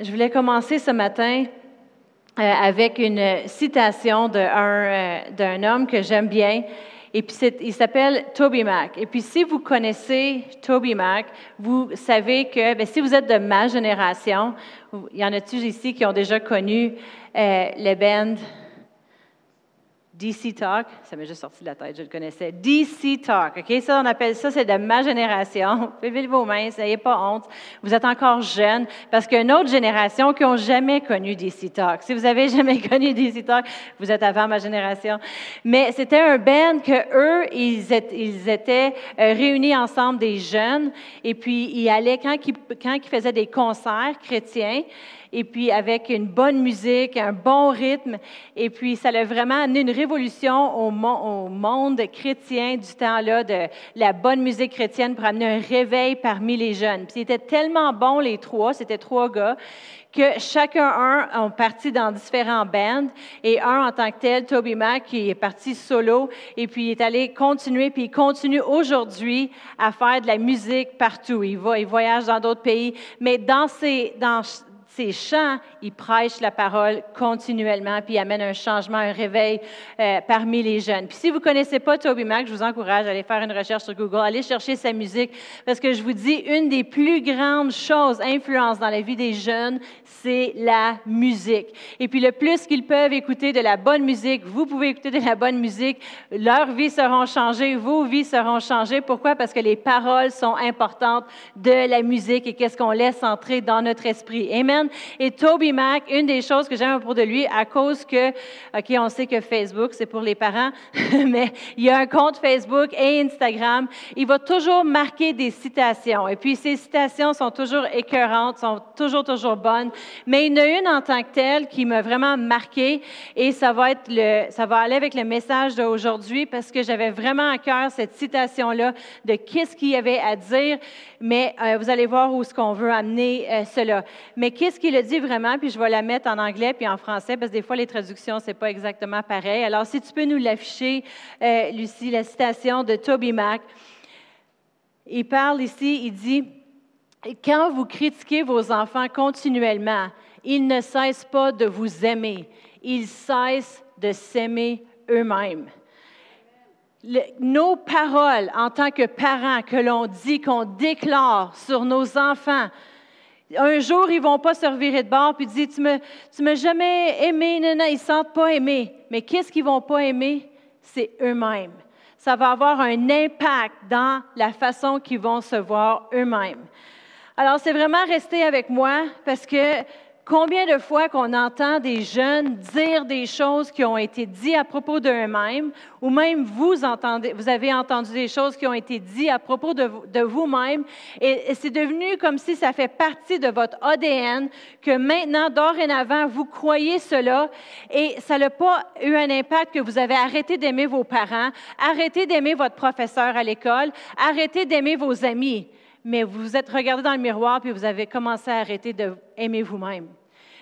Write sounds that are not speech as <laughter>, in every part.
je voulais commencer ce matin euh, avec une citation euh, d'un homme que j'aime bien. Et puis, il s'appelle Toby Mac. Et puis, si vous connaissez Toby Mac, vous savez que ben, si vous êtes de ma génération, il y en a-tu ici qui ont déjà connu euh, les bands DC Talk, ça m'est juste sorti de la tête, je le connaissais. DC Talk, OK? Ça, on appelle ça, c'est de ma génération. <laughs> Levez vos mains, n'ayez pas honte. Vous êtes encore jeune, parce qu'il y a une autre génération qui n'ont jamais connu DC Talk. Si vous avez <laughs> jamais connu DC Talk, vous êtes avant ma génération. Mais c'était un band que eux, ils étaient, euh, réunis ensemble des jeunes, et puis ils allaient, quand ils faisaient des concerts chrétiens, et puis avec une bonne musique, un bon rythme. Et puis, ça a vraiment amené une révolution au, monde chrétien du temps-là, de la bonne musique chrétienne pour amener un réveil parmi les jeunes. Puis, c'était tellement bon, les trois, c'était trois gars, que chacun un ont parti dans différents bands et un en tant que tel, Toby Mac, qui est parti solo et puis il est allé continuer puis il continue aujourd'hui à faire de la musique partout. Il va, il voyage dans d'autres pays, mais dans ces, dans ces chants, ils prêchent la parole continuellement, puis ils amènent un changement, un réveil euh, parmi les jeunes. Puis si vous ne connaissez pas Toby Mac, je vous encourage à aller faire une recherche sur Google, allez chercher sa musique, parce que je vous dis, une des plus grandes choses, influence dans la vie des jeunes, c'est la musique. Et puis le plus qu'ils peuvent écouter de la bonne musique, vous pouvez écouter de la bonne musique, leurs vies seront changées, vos vies seront changées. Pourquoi? Parce que les paroles sont importantes de la musique et qu'est-ce qu'on laisse entrer dans notre esprit. Amen. Et Toby Mac, une des choses que j'aime à propos de lui, à cause que, OK, on sait que Facebook, c'est pour les parents, <laughs> mais il y a un compte Facebook et Instagram. Il va toujours marquer des citations. Et puis, ces citations sont toujours écœurantes, sont toujours, toujours bonnes. Mais il y en a une en tant que telle qui m'a vraiment marqué et ça va être le, ça va aller avec le message d'aujourd'hui parce que j'avais vraiment à cœur cette citation-là de qu'est-ce qu'il y avait à dire. Mais euh, vous allez voir où est-ce qu'on veut amener euh, cela. Mais qu'est-ce ce qu'il a dit vraiment, puis je vais la mettre en anglais puis en français, parce que des fois, les traductions, c'est pas exactement pareil. Alors, si tu peux nous l'afficher, euh, Lucie, la citation de Toby Mac. Il parle ici, il dit, quand vous critiquez vos enfants continuellement, ils ne cessent pas de vous aimer, ils cessent de s'aimer eux-mêmes. nos paroles en tant que parents que l'on dit, qu'on déclare sur nos enfants, un jour, ils vont pas se revirer de bord puis dire Tu me, tu m'as jamais aimé, non, non, ils sentent pas aimés. Mais qu'est-ce qu'ils vont pas aimer? C'est eux-mêmes. Ça va avoir un impact dans la façon qu'ils vont se voir eux-mêmes. Alors, c'est vraiment rester avec moi parce que Combien de fois qu'on entend des jeunes dire des choses qui ont été dites à propos d'eux-mêmes, ou même vous, entendez, vous avez entendu des choses qui ont été dites à propos de, vous-même, et, c'est devenu comme si ça fait partie de votre ADN, que maintenant, dorénavant, vous croyez cela, et ça n'a pas eu un impact que vous avez arrêté d'aimer vos parents, arrêté d'aimer votre professeur à l'école, arrêté d'aimer vos amis mais vous vous êtes regardé dans le miroir puis vous avez commencé à arrêter d'aimer vous-même.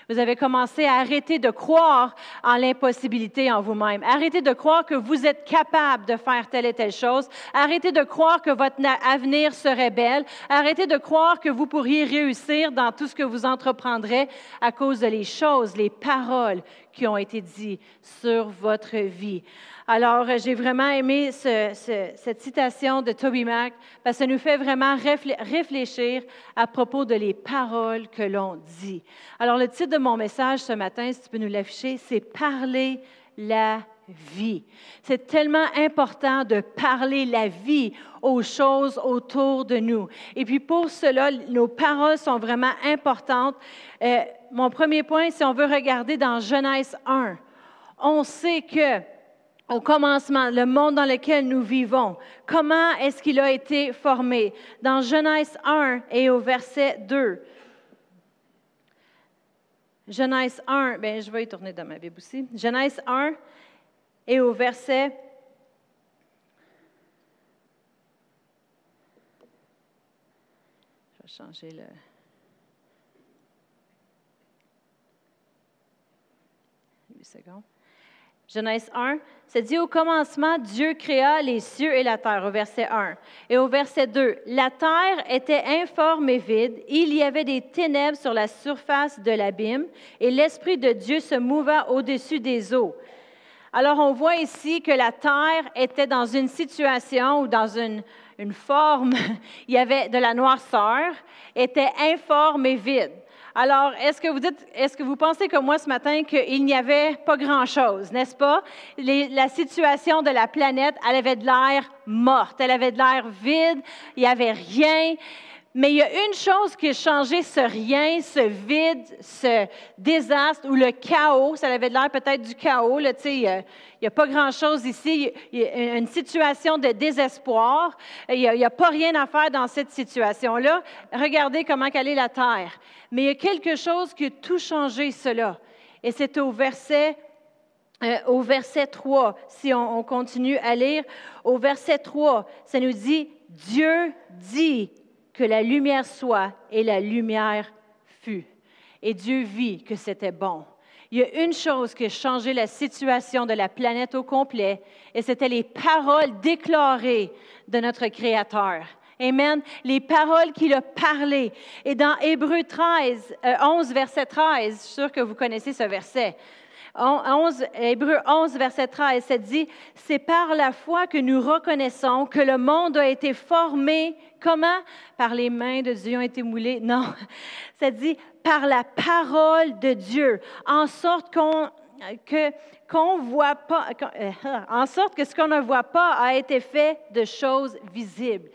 Vous avez commencé à arrêter de croire en l'impossibilité en vous-même. Arrêtez de croire que vous êtes capable de faire telle et telle chose. Arrêtez de croire que votre avenir serait belle. Arrêtez de croire que vous pourriez réussir dans tout ce que vous entreprendrez à cause de les choses, les paroles qui ont été dites sur votre vie. Alors, j'ai vraiment aimé cette citation de Toby Mac parce que ça nous fait vraiment réfléchir à propos de les paroles que l'on dit. Alors, le titre de mon message ce matin, si tu peux nous l'afficher, c'est Parler la vie. C'est tellement important de parler la vie aux choses autour de nous. Et puis pour cela, nos paroles sont vraiment importantes. Euh, mon premier point, si on veut regarder dans Genèse 1, on sait que au commencement, le monde dans lequel nous vivons. Comment est-ce qu'il a été formé? Dans Genèse 1 et au verset 2. Genèse 1, bien, je vais y tourner dans ma Bible aussi. Genèse 1 et au verset Je vais changer le. Une seconde. Genèse 1, c'est dit au commencement, Dieu créa les cieux et la terre, au verset 1. Et au verset 2, la terre était informe et vide, il y avait des ténèbres sur la surface de l'abîme, et l'Esprit de Dieu se mouva au-dessus des eaux. Alors on voit ici que la terre était dans une situation ou dans une, une forme, <laughs> il y avait de la noirceur, était informe et vide. Alors, est-ce que vous dites, est-ce que vous pensez comme moi ce matin qu'il n'y avait pas grand-chose, n'est-ce pas? la situation de la planète, elle avait de l'air morte, elle avait de l'air vide, il n'y avait rien. Mais il y a une chose qui a changé ce rien, ce vide, ce désastre ou le chaos. Ça avait l'air peut-être du chaos. Là, il n'y a, pas grand-chose ici. Il y a une situation de désespoir. Il n'y a, pas rien à faire dans cette situation-là. Regardez comment elle est la terre. Mais il y a quelque chose qui a tout changé cela. Et c'est au verset euh, au verset 3, si on, on, continue à lire, au verset 3, ça nous dit, Dieu dit, que la lumière soit, et la lumière fut. Et Dieu vit que c'était bon. Il y a une chose qui a changé la situation de la planète au complet, et c'était les paroles déclarées de notre Créateur. Amen. Les paroles qu'il a parlées. Et dans Hébreu 13, 11, euh, verset 13, je suis sûr que vous connaissez ce verset. 11, Hébreu 11, verset 13, ça dit, c'est par la foi que nous reconnaissons que le monde a été formé, comment? Par les mains de Dieu ont été moulés. Non, <laughs> ça dit par la parole de Dieu, en sorte qu'on que qu'on voit pas, euh, en sorte que ce qu'on ne voit pas a été fait de choses visibles.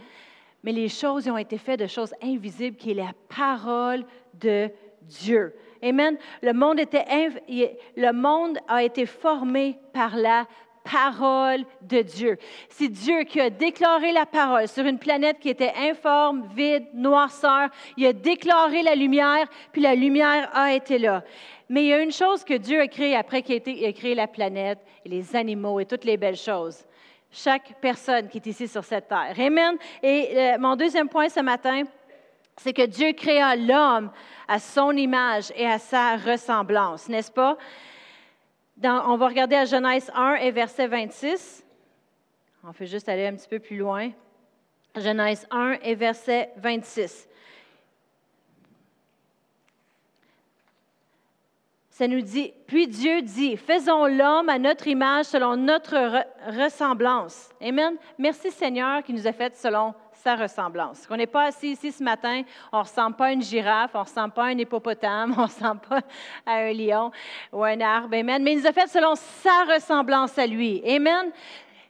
Mais les choses ont été faites de choses invisibles, qui est la parole de Dieu. Amen. Le monde, le monde a été formé par la parole de Dieu. C'est Dieu qui a déclaré la parole sur une planète qui était informe, vide, noirceur. Il a déclaré la lumière, puis la lumière a été là. Mais il y a une chose que Dieu a créée après qu'il a créé la planète, et les animaux et toutes les belles choses. Chaque personne qui est ici sur cette terre. Amen. Et euh, mon deuxième point ce matin, c'est que Dieu créa l'homme à son image et à sa ressemblance, n'est-ce pas? on va regarder à Genèse 1 et verset 26. On fait juste aller un petit peu plus loin. Genèse 1 et verset 26. Ça nous dit, puis Dieu dit, faisons l'homme à notre image selon notre ressemblance. Amen. Merci Seigneur qui nous a fait selon sa ressemblance. On n'est pas assis ici ce matin, on ne ressemble pas à une girafe, on ne ressemble pas à un hippopotame, <laughs> on ne ressemble pas à un lion ou un arbre. Amen. Mais il nous a fait selon sa ressemblance à lui. Amen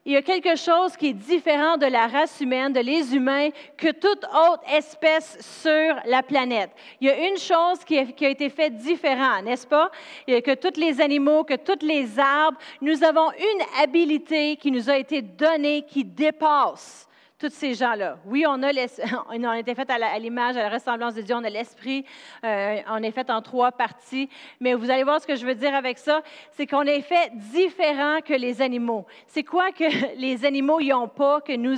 il y a quelque chose qui est différent de la race humaine, de les humains, que toute autre espèce sur la planète. Il y a une chose qui a, été faite différente, n'est-ce pas? Que tous les animaux, que tous les arbres, nous avons une habilité qui nous a été donnée qui dépasse tous ces gens-là. Oui, on a, <laughs> on été fait à l'image, à, la ressemblance de Dieu, on a l'esprit, euh, on est fait en trois parties, mais vous allez voir ce que je veux dire avec ça, c'est qu'on est fait différent que les animaux. C'est quoi que <laughs> les animaux n'ont pas que nous,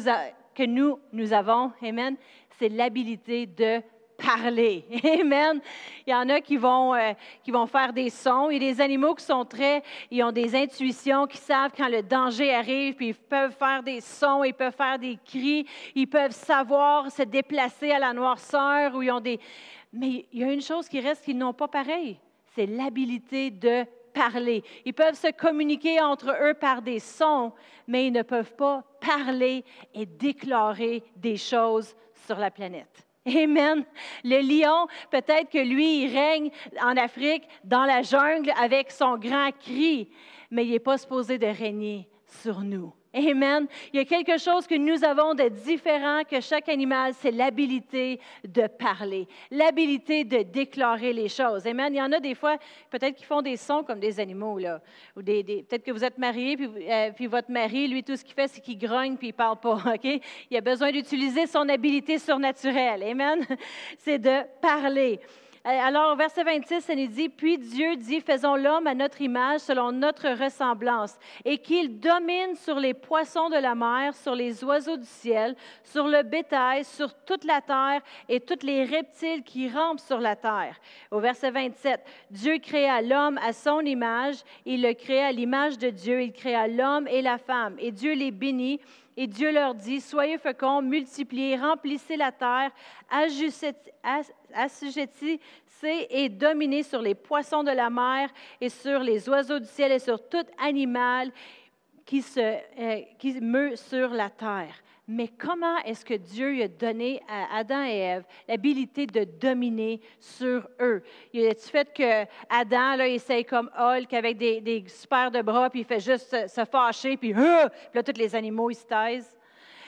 que nous, nous avons? Amen. C'est l'habilité de parler. <laughs> Amen. Il y en a qui vont, euh, qui vont faire des sons. Il y a des animaux qui sont très, ils ont des intuitions, qui savent quand le danger arrive, puis ils peuvent faire des sons, ils peuvent faire des cris, ils peuvent savoir se déplacer à la noirceur, ils ont des... Mais il y a une chose qui reste qu'ils n'ont pas pareil, c'est l'habilité de parler. Ils peuvent se communiquer entre eux par des sons, mais ils ne peuvent pas parler et déclarer des choses sur la planète. Amen. Le lion, peut-être que lui, il règne en Afrique, dans la jungle, avec son grand cri, mais il n'est pas supposé de régner sur nous. Amen. Il y a quelque chose que nous avons de différent que chaque animal, c'est l'habilité de parler, l'habilité de déclarer les choses. Amen. Il y en a des fois, peut-être qui font des sons comme des animaux, là. Ou des, peut-être que vous êtes marié, puis, euh, puis, votre mari, lui, tout ce qu'il fait, c'est qu'il grogne, puis il parle pas. <laughs> OK? Il a besoin d'utiliser son habilité surnaturelle. Amen. <laughs> C'est de parler. Alors, verset 26, ça nous dit, Puis Dieu dit, faisons l'homme à notre image, selon notre ressemblance, et qu'il domine sur les poissons de la mer, sur les oiseaux du ciel, sur le bétail, sur toute la terre et tous les reptiles qui rampent sur la terre. Au verset 27, Dieu créa l'homme à son image, il le créa à l'image de Dieu, il créa l'homme et la femme, et Dieu les bénit. Et Dieu leur dit, Soyez féconds, multipliez, remplissez la terre, assujettissez et dominez sur les poissons de la mer et sur les oiseaux du ciel et sur tout animal qui, se, euh, qui meut sur la terre. Mais comment est-ce que Dieu a donné à Adam et Ève l'habilité de dominer sur eux? Il a fait que Adam, il essaye comme Hulk avec des, des super de bras, puis il fait juste se, fâcher, puis, euh, puis là, tous les animaux, ils se taisent?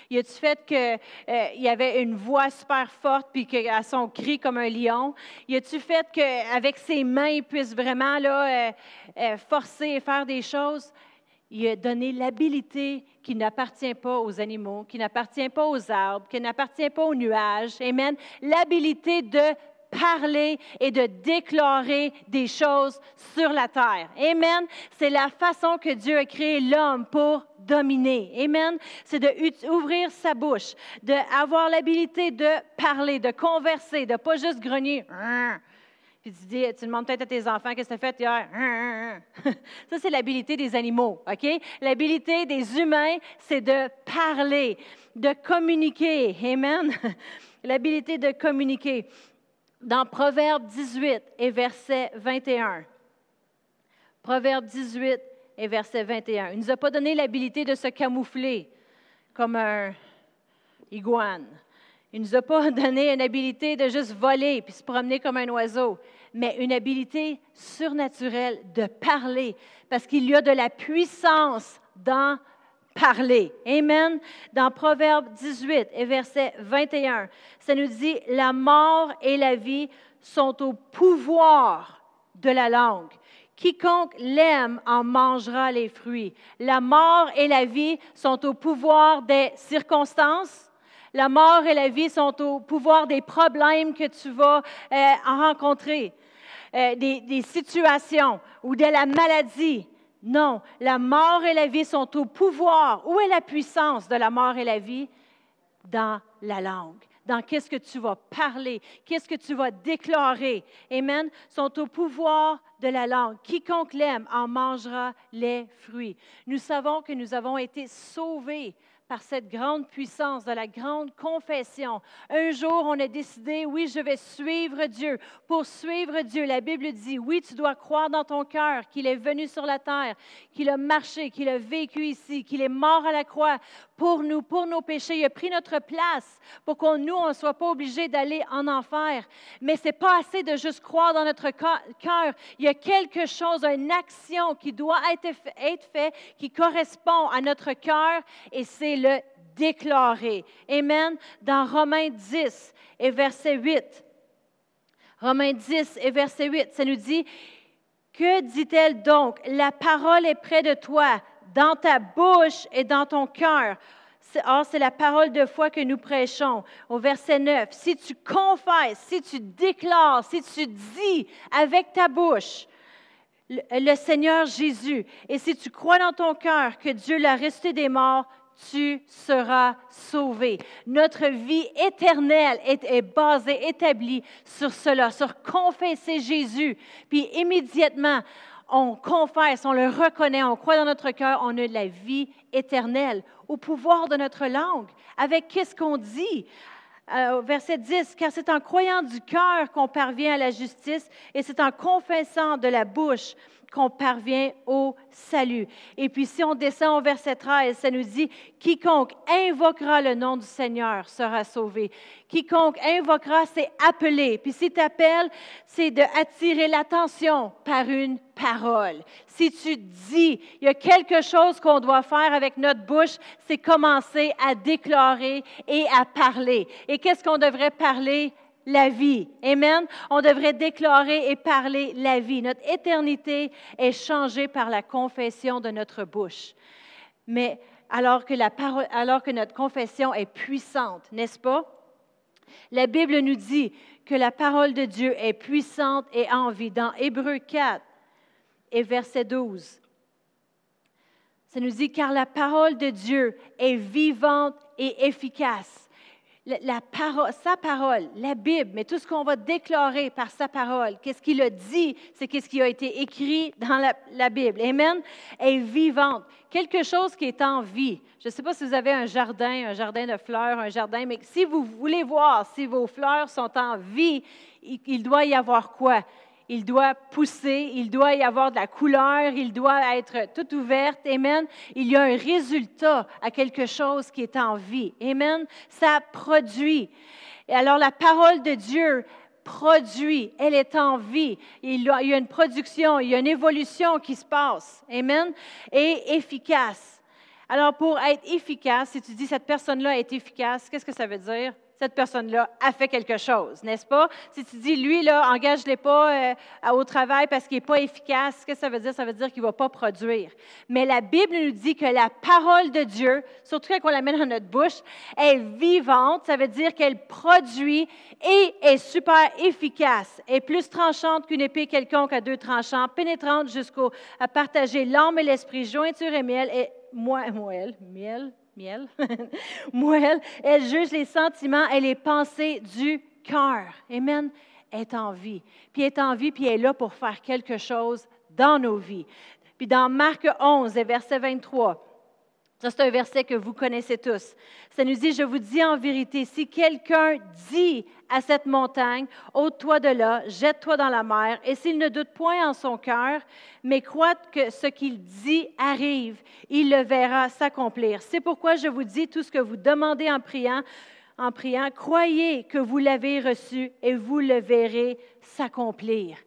Il a-tu fait qu'il euh, y avait une voix super forte puis qu'à son cri comme un lion? Il a-tu fait qu'avec ses mains, il puisse vraiment là, euh, forcer et faire des choses? il a donné l'habilité qui n'appartient pas aux animaux, qui n'appartient pas aux arbres, qui n'appartient pas aux nuages. Amen. L'habilité de parler et de déclarer des choses sur la terre. Amen. C'est la façon que Dieu a créé l'homme pour dominer. Amen. C'est d'ouvrir sa bouche, d'avoir l'habilité de parler, de converser, de pas juste grogner. Puis tu dis, tu demandes peut-être à tes enfants qu'est-ce que tu as fait hier? <laughs> Ça, c'est l'habilité des animaux, OK? L'habilité des humains, c'est de parler, de communiquer. Amen. <laughs> L'habilité de communiquer. Dans Proverbe 18 et verset 21. Proverbe 18 et verset 21. Il ne nous a pas donné l'habilité de se camoufler comme un iguane. Il ne nous a pas <laughs> donné une habilité de juste voler puis se promener comme un oiseau, mais une habilité surnaturelle de parler, parce qu'il y a de la puissance dans parler. Amen. Dans Proverbe 18 et verset 21, ça nous dit, la mort et la vie sont au pouvoir de la langue. Quiconque l'aime en mangera les fruits. La mort et la vie sont au pouvoir des circonstances, la mort et la vie sont au pouvoir des problèmes que tu vas euh, rencontrer, euh, des, des situations ou de la maladie. Non, la mort et la vie sont au pouvoir. Où est la puissance de la mort et la vie? Dans la langue dans qu'est-ce que tu vas parler, qu'est-ce que tu vas déclarer. Amen. Sont au pouvoir de la langue. Quiconque l'aime en mangera les fruits. Nous savons que nous avons été sauvés par cette grande puissance de la grande confession. Un jour, on a décidé, oui, je vais suivre Dieu. Pour suivre Dieu, la Bible dit, oui, tu dois croire dans ton cœur qu'il est venu sur la terre, qu'il a marché, qu'il a vécu ici, qu'il est mort à la croix pour nous, pour nos péchés. Il a pris notre place pour qu'on nous, on ne soit pas obligés d'aller en enfer. Mais ce n'est pas assez de juste croire dans notre cœur. Il y a quelque chose, une action qui doit être, être faite, qui correspond à notre cœur, et c'est le déclarer. Amen. Dans Romains 10 et verset 8. Romains 10 et verset 8, ça nous dit, que dit-elle donc? La parole est près de toi, dans ta bouche et dans ton cœur. Or, c'est la parole de foi que nous prêchons. Au verset 9, si tu confesses, si tu déclares, si tu dis avec ta bouche le, Seigneur Jésus, et si tu crois dans ton cœur que Dieu l'a resté des morts, tu seras sauvé. Notre vie éternelle est, basée, établie sur cela, sur confesser Jésus. Puis immédiatement, on confesse, on le reconnaît, on croit dans notre cœur, on a de la vie éternelle au pouvoir de notre langue. Avec qu'est-ce qu'on dit? Euh, verset 10, car c'est en croyant du cœur qu'on parvient à la justice et c'est en confessant de la bouche qu'on parvient au salut. Et puis si on descend au verset 13, ça nous dit, quiconque invoquera le nom du Seigneur sera sauvé. Quiconque invoquera, c'est appeler. Puis si tu appelles, c'est d'attirer l'attention par une parole. Si tu dis, il y a quelque chose qu'on doit faire avec notre bouche, c'est commencer à déclarer et à parler. Et qu'est-ce qu'on devrait parler? La vie. Amen. On devrait déclarer et parler la vie. Notre éternité est changée par la confession de notre bouche. Mais alors que, notre confession est puissante, n'est-ce pas? La Bible nous dit que la parole de Dieu est puissante et en vie. Dans Hébreu 4 et verset 12, ça nous dit, car la parole de Dieu est vivante et efficace la parole, sa parole, la Bible, mais tout ce qu'on va déclarer par sa parole, qu'est-ce qu'il a dit, c'est qu'est-ce qui a été écrit dans la, Bible. Amen. Est vivante. Quelque chose qui est en vie. Je ne sais pas si vous avez un jardin, un jardin de fleurs, un jardin, mais si vous voulez voir si vos fleurs sont en vie, il doit y avoir quoi? Il doit pousser, il doit y avoir de la couleur, il doit être toute ouverte. Amen. Il y a un résultat à quelque chose qui est en vie. Amen. Ça produit. Et alors la parole de Dieu produit, elle est en vie. Il y a une production, il y a une évolution qui se passe. Amen. Et efficace. Alors pour être efficace, si tu dis cette personne-là est efficace, qu'est-ce que ça veut dire? Cette personne-là a fait quelque chose, n'est-ce pas? Si tu dis, lui, là, engage-les pas euh, au travail parce qu'il n'est pas efficace, qu'est-ce que ça veut dire? Ça veut dire qu'il ne va pas produire. Mais la Bible nous dit que la parole de Dieu, surtout quand on la met dans notre bouche, est vivante. Ça veut dire qu'elle produit et est super efficace, est plus tranchante qu'une épée quelconque à deux tranchants, pénétrante jusqu'à partager l'âme et l'esprit, jointure et miel, et moelle, miel, miel, <laughs> moelle, elle juge les sentiments et les pensées du cœur. Amen. Elle est en vie. Puis elle est en vie, puis elle est là pour faire quelque chose dans nos vies. Puis dans Marc 11, verset 23, c'est un verset que vous connaissez tous. Ça nous dit, je vous dis en vérité, si quelqu'un dit à cette montagne, ôte-toi de là, jette-toi dans la mer, et s'il ne doute point en son cœur, mais croit que ce qu'il dit arrive, il le verra s'accomplir. C'est pourquoi je vous dis tout ce que vous demandez en priant, en priant, croyez que vous l'avez reçu et vous le verrez s'accomplir.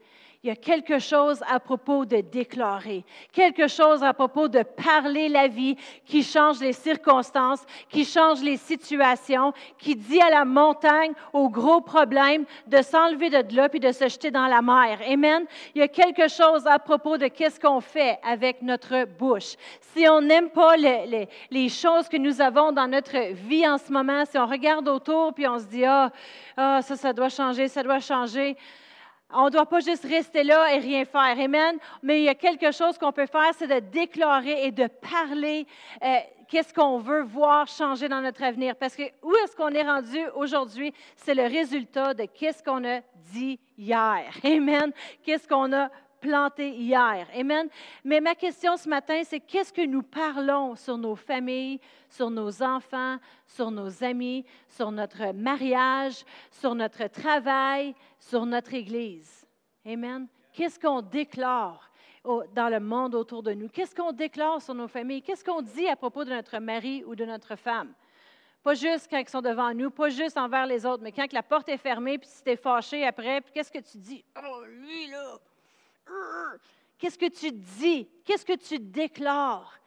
Il y a quelque chose à propos de déclarer, quelque chose à propos de parler la vie qui change les circonstances, qui change les situations, qui dit à la montagne, au gros problème, de s'enlever de là puis de se jeter dans la mer. Amen. Il y a quelque chose à propos de qu'est-ce qu'on fait avec notre bouche. Si on n'aime pas les, choses que nous avons dans notre vie en ce moment, si on regarde autour puis on se dit, ah, ah ça, ça doit changer, ça doit changer. On ne doit pas juste rester là et rien faire. Amen. Mais il y a quelque chose qu'on peut faire, c'est de déclarer et de parler euh, qu'est-ce qu'on veut voir changer dans notre avenir. Parce que où est-ce qu'on est rendu aujourd'hui? C'est le résultat de qu'est-ce qu'on a dit hier. Amen. Qu'est-ce qu'on a planté hier. Amen. Mais ma question ce matin, c'est qu'est-ce que nous parlons sur nos familles, sur nos enfants, sur nos amis, sur notre mariage, sur notre travail, sur notre Église? Amen. Qu'est-ce qu'on déclare dans le monde autour de nous? Qu'est-ce qu'on déclare sur nos familles? Qu'est-ce qu'on dit à propos de notre mari ou de notre femme? Pas juste quand ils sont devant nous, pas juste envers les autres, mais quand la porte est fermée, puis si tu es fâché après, puis qu'est-ce que tu dis? Oh, lui, là, Qu'est-ce que tu dis? Qu'est-ce que tu déclares?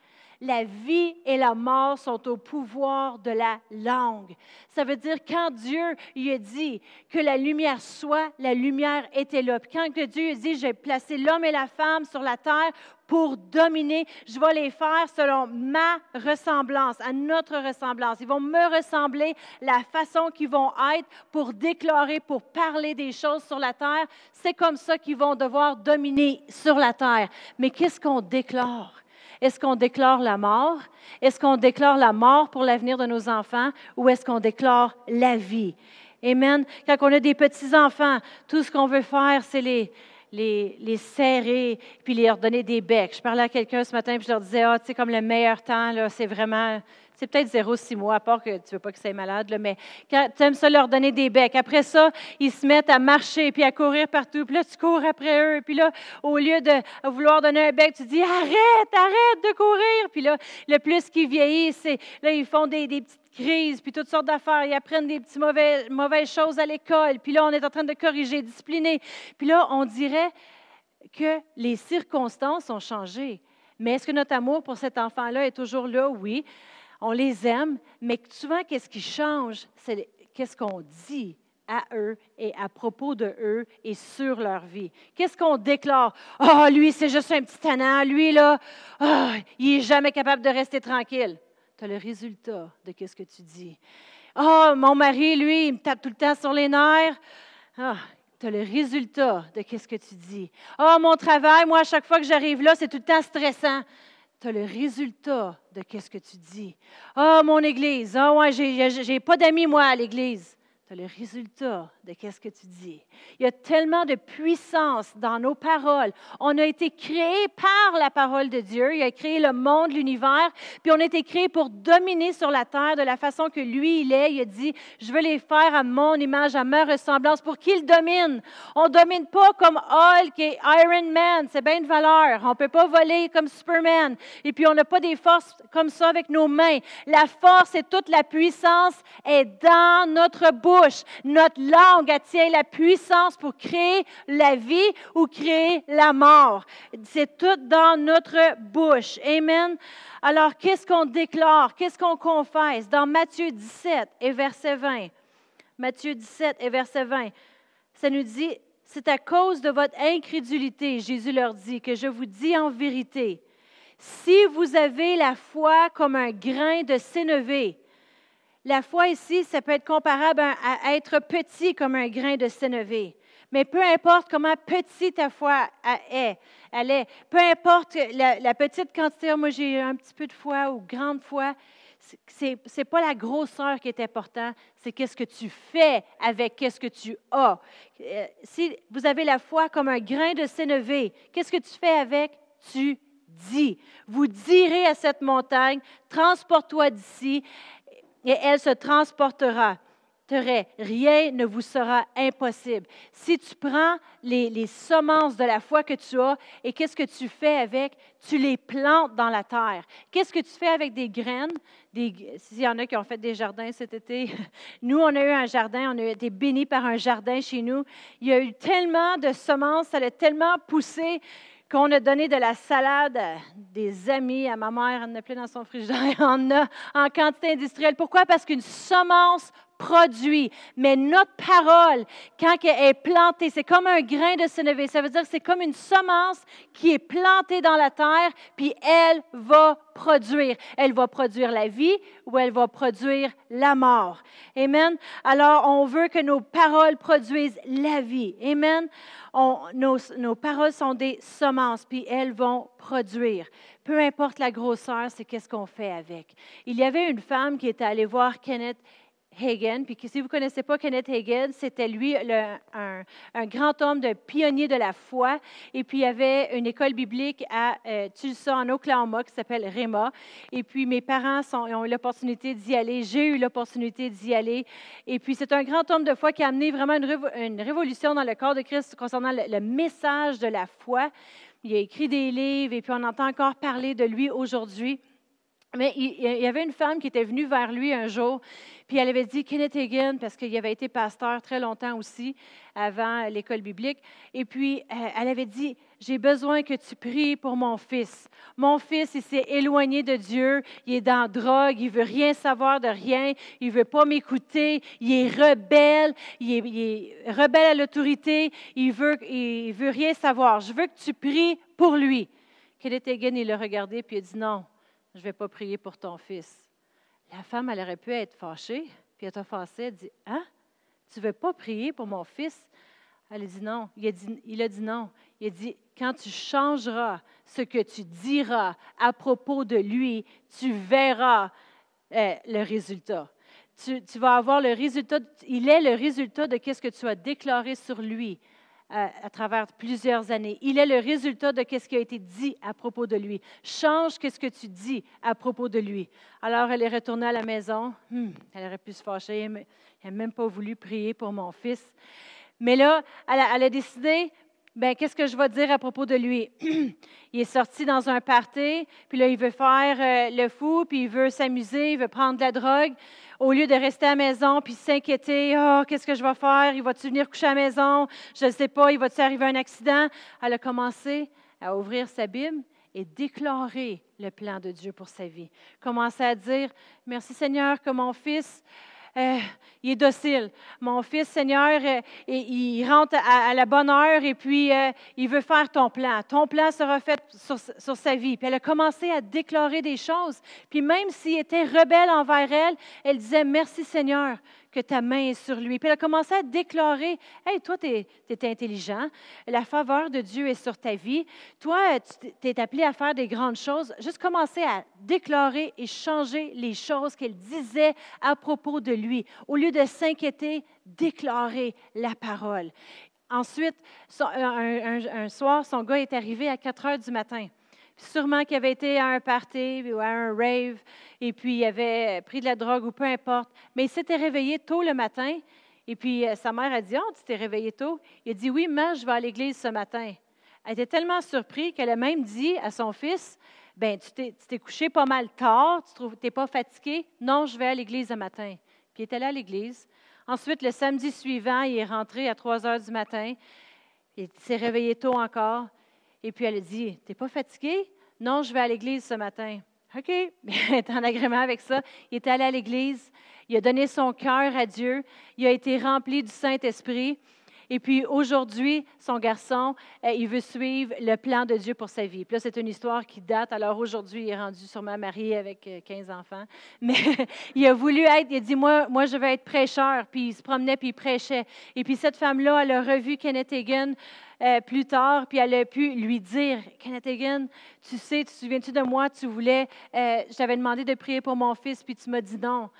La vie et la mort sont au pouvoir de la langue. Ça veut dire quand Dieu lui a dit que la lumière soit, la lumière était là. Puis quand Dieu a dit, j'ai placé l'homme et la femme sur la terre pour dominer. Je vais les faire selon ma ressemblance, à notre ressemblance. Ils vont me ressembler la façon qu'ils vont être pour déclarer, pour parler des choses sur la terre. C'est comme ça qu'ils vont devoir dominer sur la terre. Mais qu'est-ce qu'on déclare? Est-ce qu'on déclare la mort? Est-ce qu'on déclare la mort pour l'avenir de nos enfants? Ou est-ce qu'on déclare la vie? Amen. Quand on a des petits-enfants, tout ce qu'on veut faire, c'est les, les, les, serrer, puis leur donner des becs. Je parlais à quelqu'un ce matin, puis je leur disais, ah, tu sais, comme le meilleur temps, là, c'est vraiment, c'est peut-être zéro, six mois, à part que tu ne veux pas qu'ils soient malades, là, mais tu aimes ça leur donner des becs. Après ça, ils se mettent à marcher, puis à courir partout, puis là, tu cours après eux, puis là, au lieu de vouloir donner un bec, tu dis, arrête, arrête de courir, puis là, le plus qu'ils vieillissent, là, ils font des, petites crises, puis toutes sortes d'affaires. Ils apprennent des petites mauvaises choses à l'école. Puis là, on est en train de corriger, discipliner. Puis là, on dirait que les circonstances ont changé. Mais est-ce que notre amour pour cet enfant-là est toujours là? Oui. On les aime, mais souvent, qu'est-ce qui change? C'est qu'est-ce qu'on dit à eux et à propos de eux et sur leur vie. Qu'est-ce qu'on déclare? Ah, lui, c'est juste un petit tannant. Lui, là, oh, il n'est jamais capable de rester tranquille tu le résultat de ce que tu dis. Ah, mon mari, lui, il me tape tout le temps sur les nerfs. Ah, tu as le résultat de ce que tu dis. Ah, mon travail, moi, à chaque fois que j'arrive là, c'est tout le temps stressant. Tu as le résultat de ce que tu dis. Ah, mon Église, ah, ouais, j'ai pas d'amis, moi, à l'Église le résultat de qu'est-ce que tu dis. Il y a tellement de puissance dans nos paroles. On a été créé par la parole de Dieu. Il a créé le monde, l'univers, puis on a été créé pour dominer sur la terre de la façon que lui, il est. Il a dit, je veux les faire à mon image, à ma ressemblance, pour qu'il domine. On ne domine pas comme Hulk et Iron Man. C'est bien de valeur. On ne peut pas voler comme Superman. Et puis, on n'a pas des forces comme ça avec nos mains. La force et toute la puissance est dans notre bouche notre langue attient la puissance pour créer la vie ou créer la mort. C'est tout dans notre bouche. Amen. Alors, qu'est-ce qu'on déclare? Qu'est-ce qu'on confesse? Dans Matthieu 17 et verset 20. Matthieu 17 et verset 20. Ça nous dit, c'est à cause de votre incrédulité, Jésus leur dit, que je vous dis en vérité, si vous avez la foi comme un grain de sénévé, la foi ici, ça peut être comparable à, être petit comme un grain de sénévé. Mais peu importe comment petite ta foi est, elle est, peu importe la, petite quantité, moi j'ai un petit peu de foi ou grande foi, ce n'est pas la grosseur qui est important, c'est qu'est-ce que tu fais avec qu'est-ce que tu as. Euh, si vous avez la foi comme un grain de sénévé, qu'est-ce que tu fais avec? Tu dis. Vous direz à cette montagne, transporte-toi d'ici et elle se transportera. Rien ne vous sera impossible. Si tu prends les, semences de la foi que tu as et qu'est-ce que tu fais avec, tu les plantes dans la terre. Qu'est-ce que tu fais avec des graines? S'il y en a qui ont fait des jardins cet été, <laughs> nous, on a eu un jardin, on a été bénis par un jardin chez nous. Il y a eu tellement de semences, ça a tellement poussé qu'on a donné de la salade des amis, à ma mère, elle en a plein dans son frigidaire, <laughs> en a en quantité industrielle. Pourquoi? Parce qu'une semence produit. Mais notre parole, quand elle est plantée, c'est comme un grain de sénévé. Ça veut dire que c'est comme une semence qui est plantée dans la terre, puis elle va produire. Elle va produire la vie ou elle va produire la mort. Amen. Alors, on veut que nos paroles produisent la vie. Amen. nos, nos paroles sont des semences, puis elles vont produire. Peu importe la grosseur, c'est qu'est-ce qu'on fait avec. Il y avait une femme qui était allée voir Kenneth Hagen. Puis si vous ne connaissez pas Kenneth Hagen, c'était lui un, grand homme de pionnier de la foi. Et puis il y avait une école biblique à euh, Tulsa, en Oklahoma, qui s'appelle Rema. Et puis mes parents ont eu l'opportunité d'y aller. J'ai eu l'opportunité d'y aller. Et puis c'est un grand homme de foi qui a amené vraiment une, révolution dans le corps de Christ concernant le, le message de la foi. Il a écrit des livres et puis on entend encore parler de lui aujourd'hui. Mais il y avait une femme qui était venue vers lui un jour, puis elle avait dit Kenneth Hagin, parce qu'il avait été pasteur très longtemps aussi, avant l'école biblique. Et puis, euh, elle avait dit J'ai besoin que tu pries pour mon fils. Mon fils, il s'est éloigné de Dieu, il est dans drogue, il veut rien savoir de rien, il veut pas m'écouter, il est rebelle, il est, rebelle à l'autorité, il veut, veut rien savoir. Je veux que tu pries pour lui. Kenneth Hagin, il l'a regardé, puis il a dit Non, je ne vais pas prier pour ton fils. La femme, elle aurait pu être fâchée, puis t'a fâchée, elle dit Hein? Tu ne veux pas prier pour mon fils? Elle a dit non. Il a dit, il a dit non. Il a dit Quand tu changeras ce que tu diras à propos de lui, tu verras euh, le résultat. Tu, tu, vas avoir le résultat, il est le résultat de ce que tu as déclaré sur lui à, travers plusieurs années. Il est le résultat de ce qui a été dit à propos de lui. Change ce que tu dis à propos de lui. Alors, elle est retournée à la maison. Hmm, elle aurait pu se fâcher. Elle n'a même pas voulu prier pour mon fils. Mais là, elle a, décidé, ben, qu'est-ce que je vais dire à propos de lui? <clears throat> il est sorti dans un party, puis là, il veut faire euh, le fou, puis il veut s'amuser, il veut prendre de la drogue au lieu de rester à la maison puis s'inquiéter, oh, qu'est-ce que je vais faire? Il va-tu venir coucher à la maison? Je ne sais pas, il va-tu arriver un accident? Elle a commencé à ouvrir sa Bible et déclarer le plan de Dieu pour sa vie. Commencer à dire, merci Seigneur que mon fils euh, il est docile. Mon fils, Seigneur, euh, il rentre à, la bonne heure et puis euh, il veut faire ton plan. Ton plan sera fait sur, sur, sa vie. Puis elle a commencé à déclarer des choses. Puis même s'il était rebelle envers elle, elle disait, merci Seigneur que ta main est sur lui. Puis elle a commencé à déclarer, Hey, toi, tu es, intelligent, la faveur de Dieu est sur ta vie, toi, tu es appelé à faire des grandes choses. Juste commencer à déclarer et changer les choses qu'elle disait à propos de lui. Au lieu de s'inquiéter, déclarer la parole. Ensuite, un, soir, son gars est arrivé à 4 heures du matin. Sûrement qu'il avait été à un party ou à un rave, et puis il avait pris de la drogue ou peu importe. Mais il s'était réveillé tôt le matin, et puis euh, sa mère a dit Oh, tu t'es réveillé tôt Il a dit Oui, mais je vais à l'église ce matin. Elle était tellement surprise qu'elle a même dit à son fils ben tu t'es couché pas mal tard, tu n'es pas fatigué Non, je vais à l'église ce matin. Puis il est allé à l'église. Ensuite, le samedi suivant, il est rentré à 3 heures du matin. Il s'est réveillé tôt encore. Et puis elle dit T'es pas fatigué Non, je vais à l'église ce matin. OK. <laughs> Est en agrément avec ça. Il est allé à l'église. Il a donné son cœur à Dieu. Il a été rempli du Saint-Esprit. Et puis aujourd'hui, son garçon, euh, il veut suivre le plan de Dieu pour sa vie. Puis là, c'est une histoire qui date. Alors aujourd'hui, il est rendu sûrement marié avec 15 euh, enfants. <laughs> Mais il a voulu être, il a dit, moi, moi, je veux être prêcheur. Puis il se promenait, puis il prêchait. Et puis cette femme-là, elle a revu Kenneth Hagin. Euh, plus tard, puis elle a pu lui dire, Kenneth Hagin, tu sais, tu te souviens-tu de moi, tu voulais, je t'avais demandé de prier pour mon fils, puis tu m'as dit non.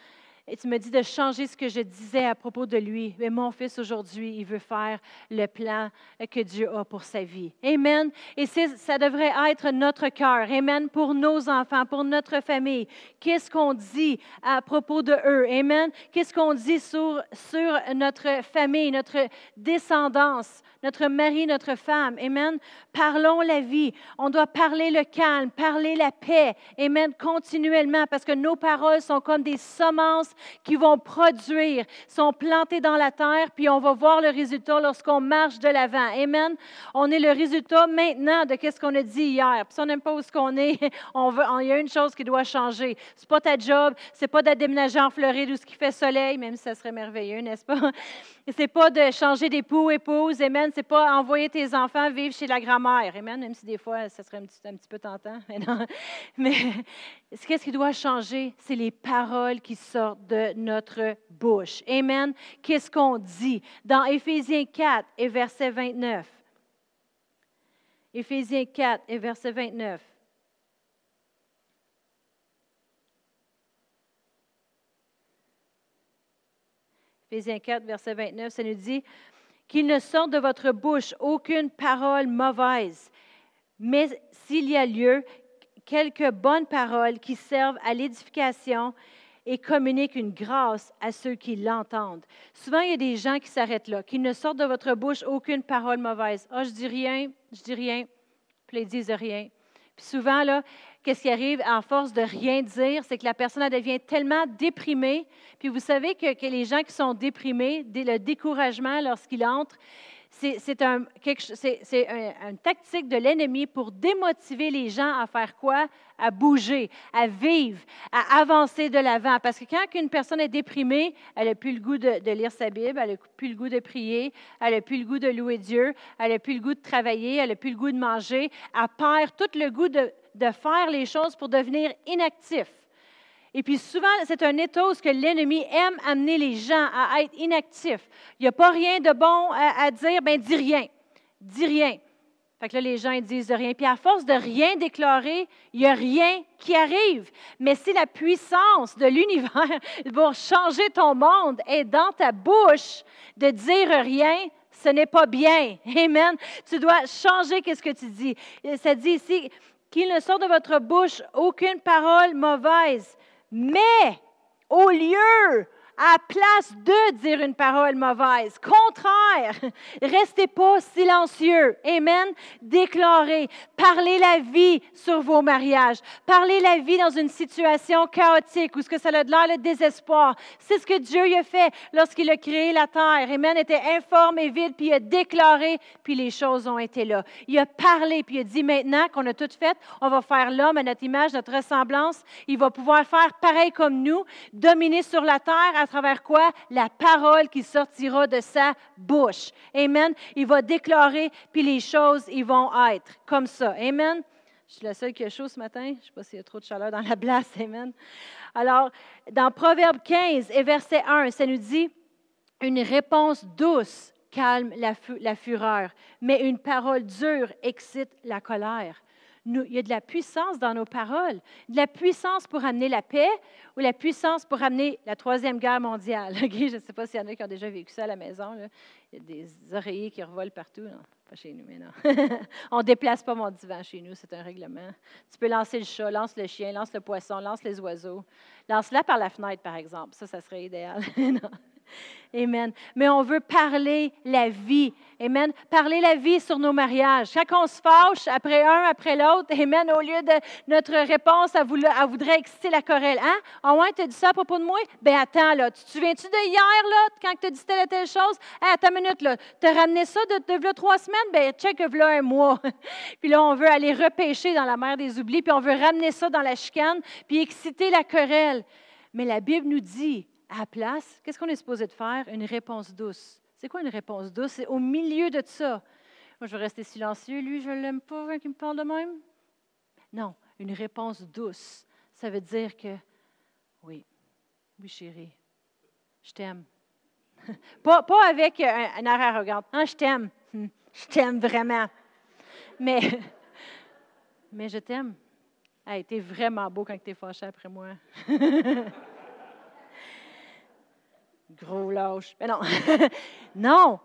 Et tu me dis de changer ce que je disais à propos de lui. Mais mon fils, aujourd'hui, il veut faire le plan que Dieu a pour sa vie. Amen. Et ça devrait être notre cœur. Amen. Pour nos enfants, pour notre famille. Qu'est-ce qu'on dit à propos de eux? Amen. Qu'est-ce qu'on dit sur, sur notre famille, notre descendance? notre mari, notre femme? Amen. Parlons la vie. On doit parler le calme, parler la paix. Amen. Continuellement, parce que nos paroles sont comme des semences qui vont produire, sont plantées dans la terre, puis on va voir le résultat lorsqu'on marche de l'avant. Amen. On est le résultat maintenant de ce qu'on a dit hier. Puis si on n'aime pas où ce qu'on est, <laughs> on il y a une chose qui doit changer. C'est pas ta job, c'est pas de déménager en Floride où ce qui fait soleil, même si ça serait merveilleux, n'est-ce pas? C'est pas de changer d'époux, épouse, amen. C'est pas envoyer tes enfants vivre chez la grand-mère, amen. Même si des fois, ça serait un petit, un petit peu tentant. <laughs> Mais, non. mais qu'est-ce qui doit changer? C'est les paroles qui sortent de notre bouche. Amen. Qu'est-ce qu'on dit? Dans Éphésiens 4 et verset 29. Éphésiens 4 et verset 29. Éphésiens 4, verset 29, ça nous dit qu'il ne sorte de votre bouche aucune parole mauvaise, mais s'il y a lieu, quelques bonnes paroles qui servent à l'édification et communiquent une grâce à ceux qui l'entendent. Souvent, il y a des gens qui s'arrêtent là, qu'il ne sorte de votre bouche aucune parole mauvaise. Ah, je dis rien, je dis rien, puis ils disent rien. Puis souvent, là, qu'est-ce qui arrive en force de rien dire, c'est que la personne devient tellement déprimée. Puis vous savez que, les gens qui sont déprimés, le découragement lorsqu'ils entrent, c'est un, une tactique de l'ennemi pour démotiver les gens à faire quoi? À bouger, à vivre, à avancer de l'avant. Parce que quand une personne est déprimée, elle n'a plus le goût de, lire sa Bible, elle n'a plus le goût de prier, elle n'a plus le goût de louer Dieu, elle n'a plus le goût de travailler, elle n'a plus le goût de manger, elle perd tout le goût de, de faire les choses pour devenir inactif. Et puis souvent, c'est un état où l'ennemi aime amener les gens à être inactifs. Il n'y a pas rien de bon à, dire, ben dis rien. Dis rien. Fait que là, les gens ils disent rien. Puis à force de rien déclarer, il n'y a rien qui arrive. Mais si la puissance de l'univers <laughs> va changer ton monde est dans ta bouche de dire rien, ce n'est pas bien. Amen. Tu dois changer qu'est-ce que tu dis. Ça dit ici, qu'il ne sort de votre bouche aucune parole mauvaise, mais au lieu à place de dire une parole mauvaise. Contraire, restez pas silencieux. Amen. Déclarez, parlez la vie sur vos mariages. Parlez la vie dans une situation chaotique où ce que ça a de l'air le désespoir. C'est ce que Dieu a fait lorsqu'il a créé la terre. Amen. était informe et vide, puis il a déclaré, puis les choses ont été là. Il a parlé, puis il a dit maintenant qu'on a tout fait, on va faire l'homme à notre image, notre ressemblance. Il va pouvoir faire pareil comme nous, dominer sur la terre travers quoi? La parole qui sortira de sa bouche. Amen. Il va déclarer, puis les choses, ils vont être comme ça. Amen. Je suis la seule qui a chaud ce matin. Je ne sais pas s'il y a trop de chaleur dans la place. Amen. Alors, dans Proverbe 15 et verset 1, ça nous dit une réponse douce calme la, fureur, mais une parole dure excite la colère. Il y a de la puissance dans nos paroles, de la puissance pour amener la paix ou la puissance pour amener la Troisième Guerre mondiale. <laughs> Je ne sais pas s'il y en a qui ont déjà vécu ça à la maison. Il y a des oreillers qui revolent partout. Pas chez nous, mais non. <laughs> On ne déplace pas mon divan chez nous, c'est un règlement. Tu peux lancer le chat, lance le chien, lance le poisson, lance les oiseaux. Lance-la par la fenêtre, par exemple. Ça, ça serait idéal. <laughs> Amen. Mais on veut parler la vie. Amen. Parler la vie sur nos mariages. Quand on se fâche après un, après l'autre, Amen, au lieu de notre réponse, elle, voudrait, exciter la querelle. Hein? Ah ouais, tu as dit ça à propos de moi? Ben attends, là. Tu te souviens-tu de hier, là, quand tu as dit telle et telle chose? attends une minute, là. Tu as ramené ça de, de, trois semaines? Ben check, là, un mois. <laughs> puis là, on veut aller repêcher dans la mer des oublis, puis on veut ramener ça dans la chicane, puis exciter la querelle. Mais la Bible nous dit, à la place, qu'est-ce qu'on est supposé de faire? Une réponse douce. C'est quoi une réponse douce? C'est au milieu de ça. Moi, je vais rester silencieux. Lui, je ne l'aime pas quand il me parle de même. Non, une réponse douce. Ça veut dire que, oui, oui, chérie, je t'aime. <laughs> pas, pas avec un, un air arrogant. Hein, je t'aime. Hmm, je t'aime vraiment. Mais, <laughs> mais je t'aime. Hey, t'es vraiment beau quand tu es fâché après moi. <laughs> Gros lâche. Mais non. <laughs> non.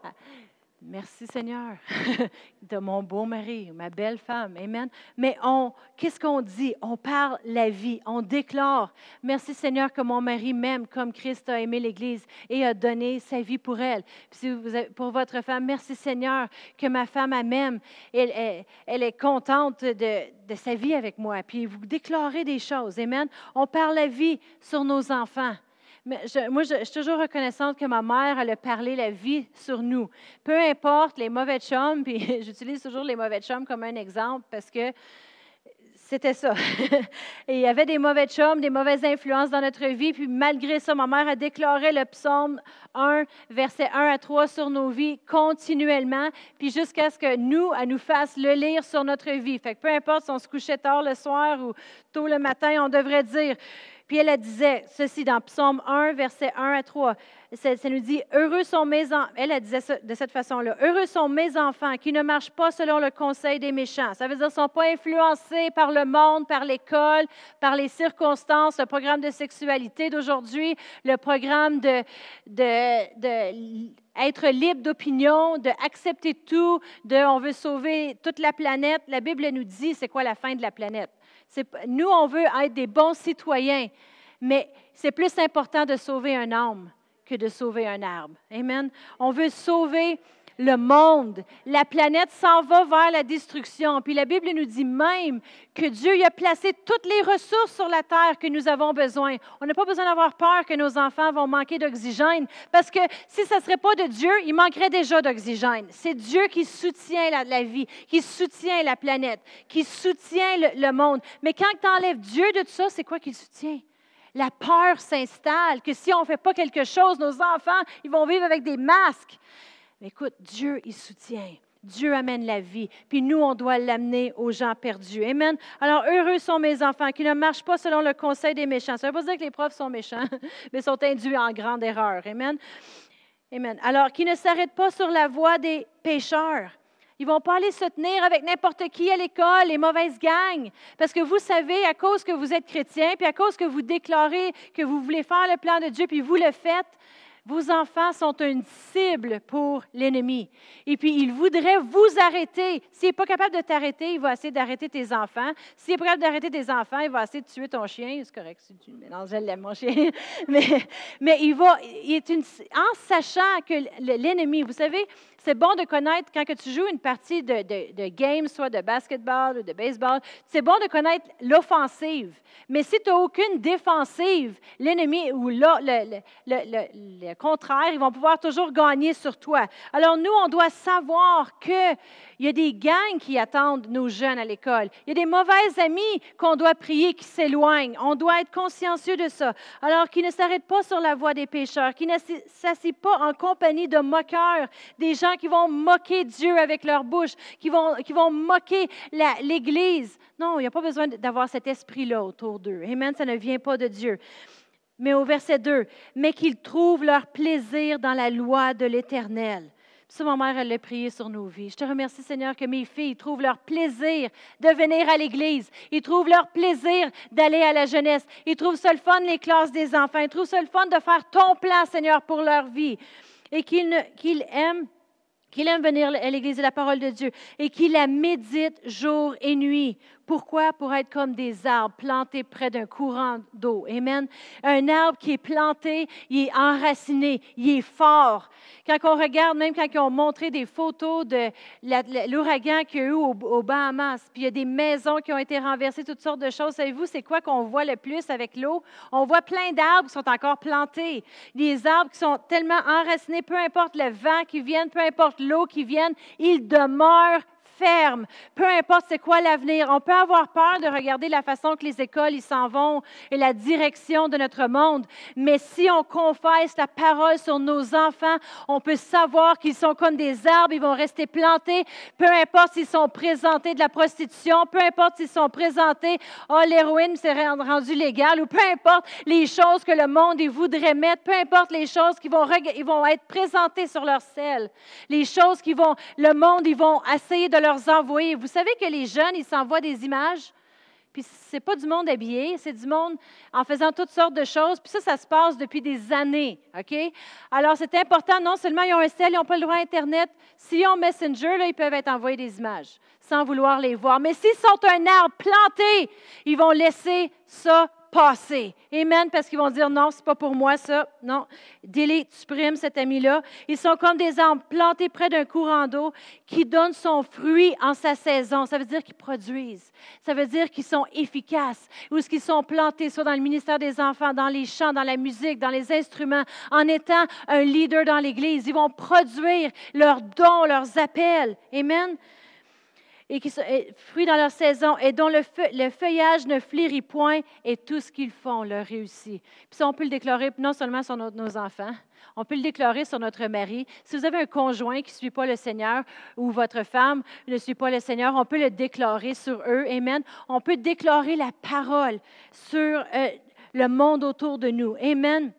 Merci Seigneur <laughs> de mon beau mari, ma belle femme. Amen. Mais on, qu'est-ce qu'on dit? On parle la vie, on déclare. Merci Seigneur que mon mari m'aime comme Christ a aimé l'Église et a donné sa vie pour elle. Puis vous pour votre femme, merci Seigneur que ma femme m'aime. Elle, elle, est contente de, de sa vie avec moi. Puis vous déclarez des choses. Amen. On parle la vie sur nos enfants moi, je, suis toujours reconnaissante que ma mère, elle a parlé la vie sur nous. Peu importe les mauvais chums, puis <laughs> j'utilise toujours les mauvais chums comme un exemple parce que c'était ça. <laughs> Et il y avait des mauvais chums, des mauvaises influences dans notre vie, puis malgré ça, ma mère a déclaré le psaume 1, verset 1 à 3 sur nos vies continuellement, puis jusqu'à ce que nous, elle nous fasse le lire sur notre vie. Fait que peu importe si on se couchait tard le soir ou tôt le matin, on devrait dire puis elle, disait ceci dans Psaume 1, verset 1 à 3. Ça, nous dit, heureux sont mes enfants, elle, disait ça de cette façon-là, heureux sont mes enfants qui ne marchent pas selon le conseil des méchants. Ça veut dire qu'ils ne sont pas influencés par le monde, par l'école, par les circonstances, le programme de sexualité d'aujourd'hui, le programme de, de, de être libre d'opinion, d'accepter tout, de on veut sauver toute la planète. La Bible nous dit c'est quoi la fin de la planète? Nous, on veut être des bons citoyens, mais c'est plus important de sauver un homme que de sauver un arbre. Amen. On veut sauver le monde. La planète s'en va vers la destruction. Puis la Bible nous dit même que Dieu a placé toutes les ressources sur la terre que nous avons besoin. On n'a pas besoin d'avoir peur que nos enfants vont manquer d'oxygène, parce que si ce ne serait pas de Dieu, il manquerait déjà d'oxygène. C'est Dieu qui soutient la, vie, qui soutient la planète, qui soutient le, le monde. Mais quand tu enlèves Dieu de tout ça, c'est quoi qu'il soutient? la peur s'installe, que si on ne fait pas quelque chose, nos enfants, ils vont vivre avec des masques. Mais écoute, Dieu, il soutient. Dieu amène la vie. Puis nous, on doit l'amener aux gens perdus. Amen. Alors, heureux sont mes enfants qui ne marchent pas selon le conseil des méchants. Ça ne veut pas dire que les profs sont méchants, <laughs> mais sont induits en grande erreur. Amen. Amen. Alors, qui ne s'arrêtent pas sur la voie des pécheurs. Ils vont pas aller se tenir avec n'importe qui à l'école, les mauvaises gangs. Parce que vous savez, à cause que vous êtes chrétien, puis à cause que vous déclarez que vous voulez faire le plan de Dieu, puis vous le faites, vos enfants sont une cible pour l'ennemi. Et puis, il voudrait vous arrêter. S'il n'est pas capable de t'arrêter, il va essayer d'arrêter tes enfants. S'il n'est pas capable d'arrêter tes enfants, il va essayer de tuer ton chien. C'est correct si tu... Non, je l'aime, mon chien. <laughs> Mais, mais il va... Il est en sachant que l'ennemi, vous savez, c'est bon de connaître, quand que tu joues une partie de, de, game, soit de basketball ou de baseball, c'est bon de connaître l'offensive. Mais si tu n'as aucune défensive, l'ennemi ou là, le, le, le, contraire, ils vont pouvoir toujours gagner sur toi. Alors nous, on doit savoir qu'il y a des gangs qui attendent nos jeunes à l'école. Il y a des mauvais amis qu'on doit prier qui s'éloignent. On doit être consciencieux de ça. Alors qu'ils ne s'arrêtent pas sur la voie des pécheurs, qu'ils ne s'assient pas en compagnie de moqueurs, des gens qui vont moquer Dieu avec leur bouche, qui vont, qui vont moquer l'Église. Non, il n'y a pas besoin d'avoir cet esprit-là autour d'eux. Amen, ça ne vient pas de Dieu. Mais au verset 2, mais qu'ils trouvent leur plaisir dans la loi de l'Éternel. Ça, ma mère, elle l'a prié sur nos vies. Je te remercie, Seigneur, que mes filles trouvent leur plaisir de venir à l'Église. Ils trouvent leur plaisir d'aller à la jeunesse. Ils trouvent ça le fun, les classes des enfants. Ils trouvent ça le fun de faire ton plan, Seigneur, pour leur vie. Et qu'ils aiment qu'il aime venir à l'Église de la parole de Dieu et qu'il la médite jour et nuit pourquoi? Pour être comme des arbres plantés près d'un courant d'eau. Amen. Un arbre qui est planté, il est enraciné, il est fort. Quand on regarde, même quand ils ont montré des photos de l'ouragan qu'il y a eu au, Bahamas, puis il y a des maisons qui ont été renversées, toutes sortes de choses. Savez-vous, c'est quoi qu'on voit le plus avec l'eau? On voit plein d'arbres qui sont encore plantés. Des arbres qui sont tellement enracinés, peu importe le vent qui vienne, peu importe l'eau qui vienne, ils demeurent ferme, peu importe c'est quoi l'avenir. On peut avoir peur de regarder la façon que les écoles s'en vont et la direction de notre monde, mais si on confesse la parole sur nos enfants, on peut savoir qu'ils sont comme des arbres, ils vont rester plantés, peu importe s'ils sont présentés de la prostitution, peu importe s'ils sont présentés, oh l'héroïne s'est rendue légale, ou peu importe les choses que le monde il voudrait mettre, peu importe les choses qui vont, vont être présentées sur leur selle, les choses qui vont, le monde, ils vont essayer de envoyer. Vous savez que les jeunes, ils s'envoient des images, puis ce n'est pas du monde habillé, c'est du monde en faisant toutes sortes de choses. Puis ça, ça se passe depuis des années, OK? Alors, c'est important, non seulement ils ont un cell, ils n'ont pas le droit à Internet. S'ils ont Messenger, là, ils peuvent être envoyés des images sans vouloir les voir. Mais s'ils sont un arbre planté, ils vont laisser ça passer. Amen, parce qu'ils vont dire non, c'est pas pour moi ça. Non, delete, supprime cet ami-là. Ils sont comme des arbres plantés près d'un courant d'eau qui donne son fruit en sa saison. Ça veut dire qu'ils produisent. Ça veut dire qu'ils sont efficaces. Ou ce qu'ils sont plantés, soit dans le ministère des enfants, dans les chants, dans la musique, dans les instruments, en étant un leader dans l'Église. Ils vont produire leurs dons, leurs appels. Amen et qui sont fruits dans leur saison et dont le, feuillage ne flérit point et tout ce qu'ils font leur réussit. Puis ça, on peut le déclarer non seulement sur nos, enfants, on peut le déclarer sur notre mari. Si vous avez un conjoint qui ne suit pas le Seigneur ou votre femme ne suit pas le Seigneur, on peut le déclarer sur eux. Amen. On peut déclarer la parole sur euh, le monde autour de nous. Amen.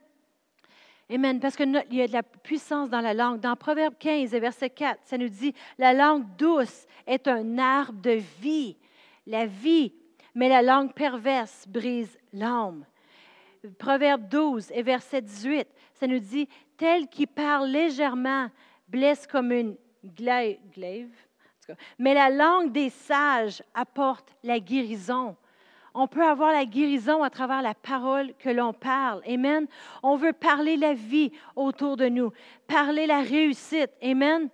Amen. Parce qu'il y a de la puissance dans la langue. Dans Proverbe 15, verset 4, ça nous dit La langue douce est un arbre de vie, la vie, mais la langue perverse brise l'âme. Proverbe 12 et verset 18, ça nous dit Tel qui parle légèrement blesse comme une glaive, mais la langue des sages apporte la guérison on peut avoir la guérison à travers la parole que l'on parle. Amen. On veut parler la vie autour de nous, parler la réussite. Amen.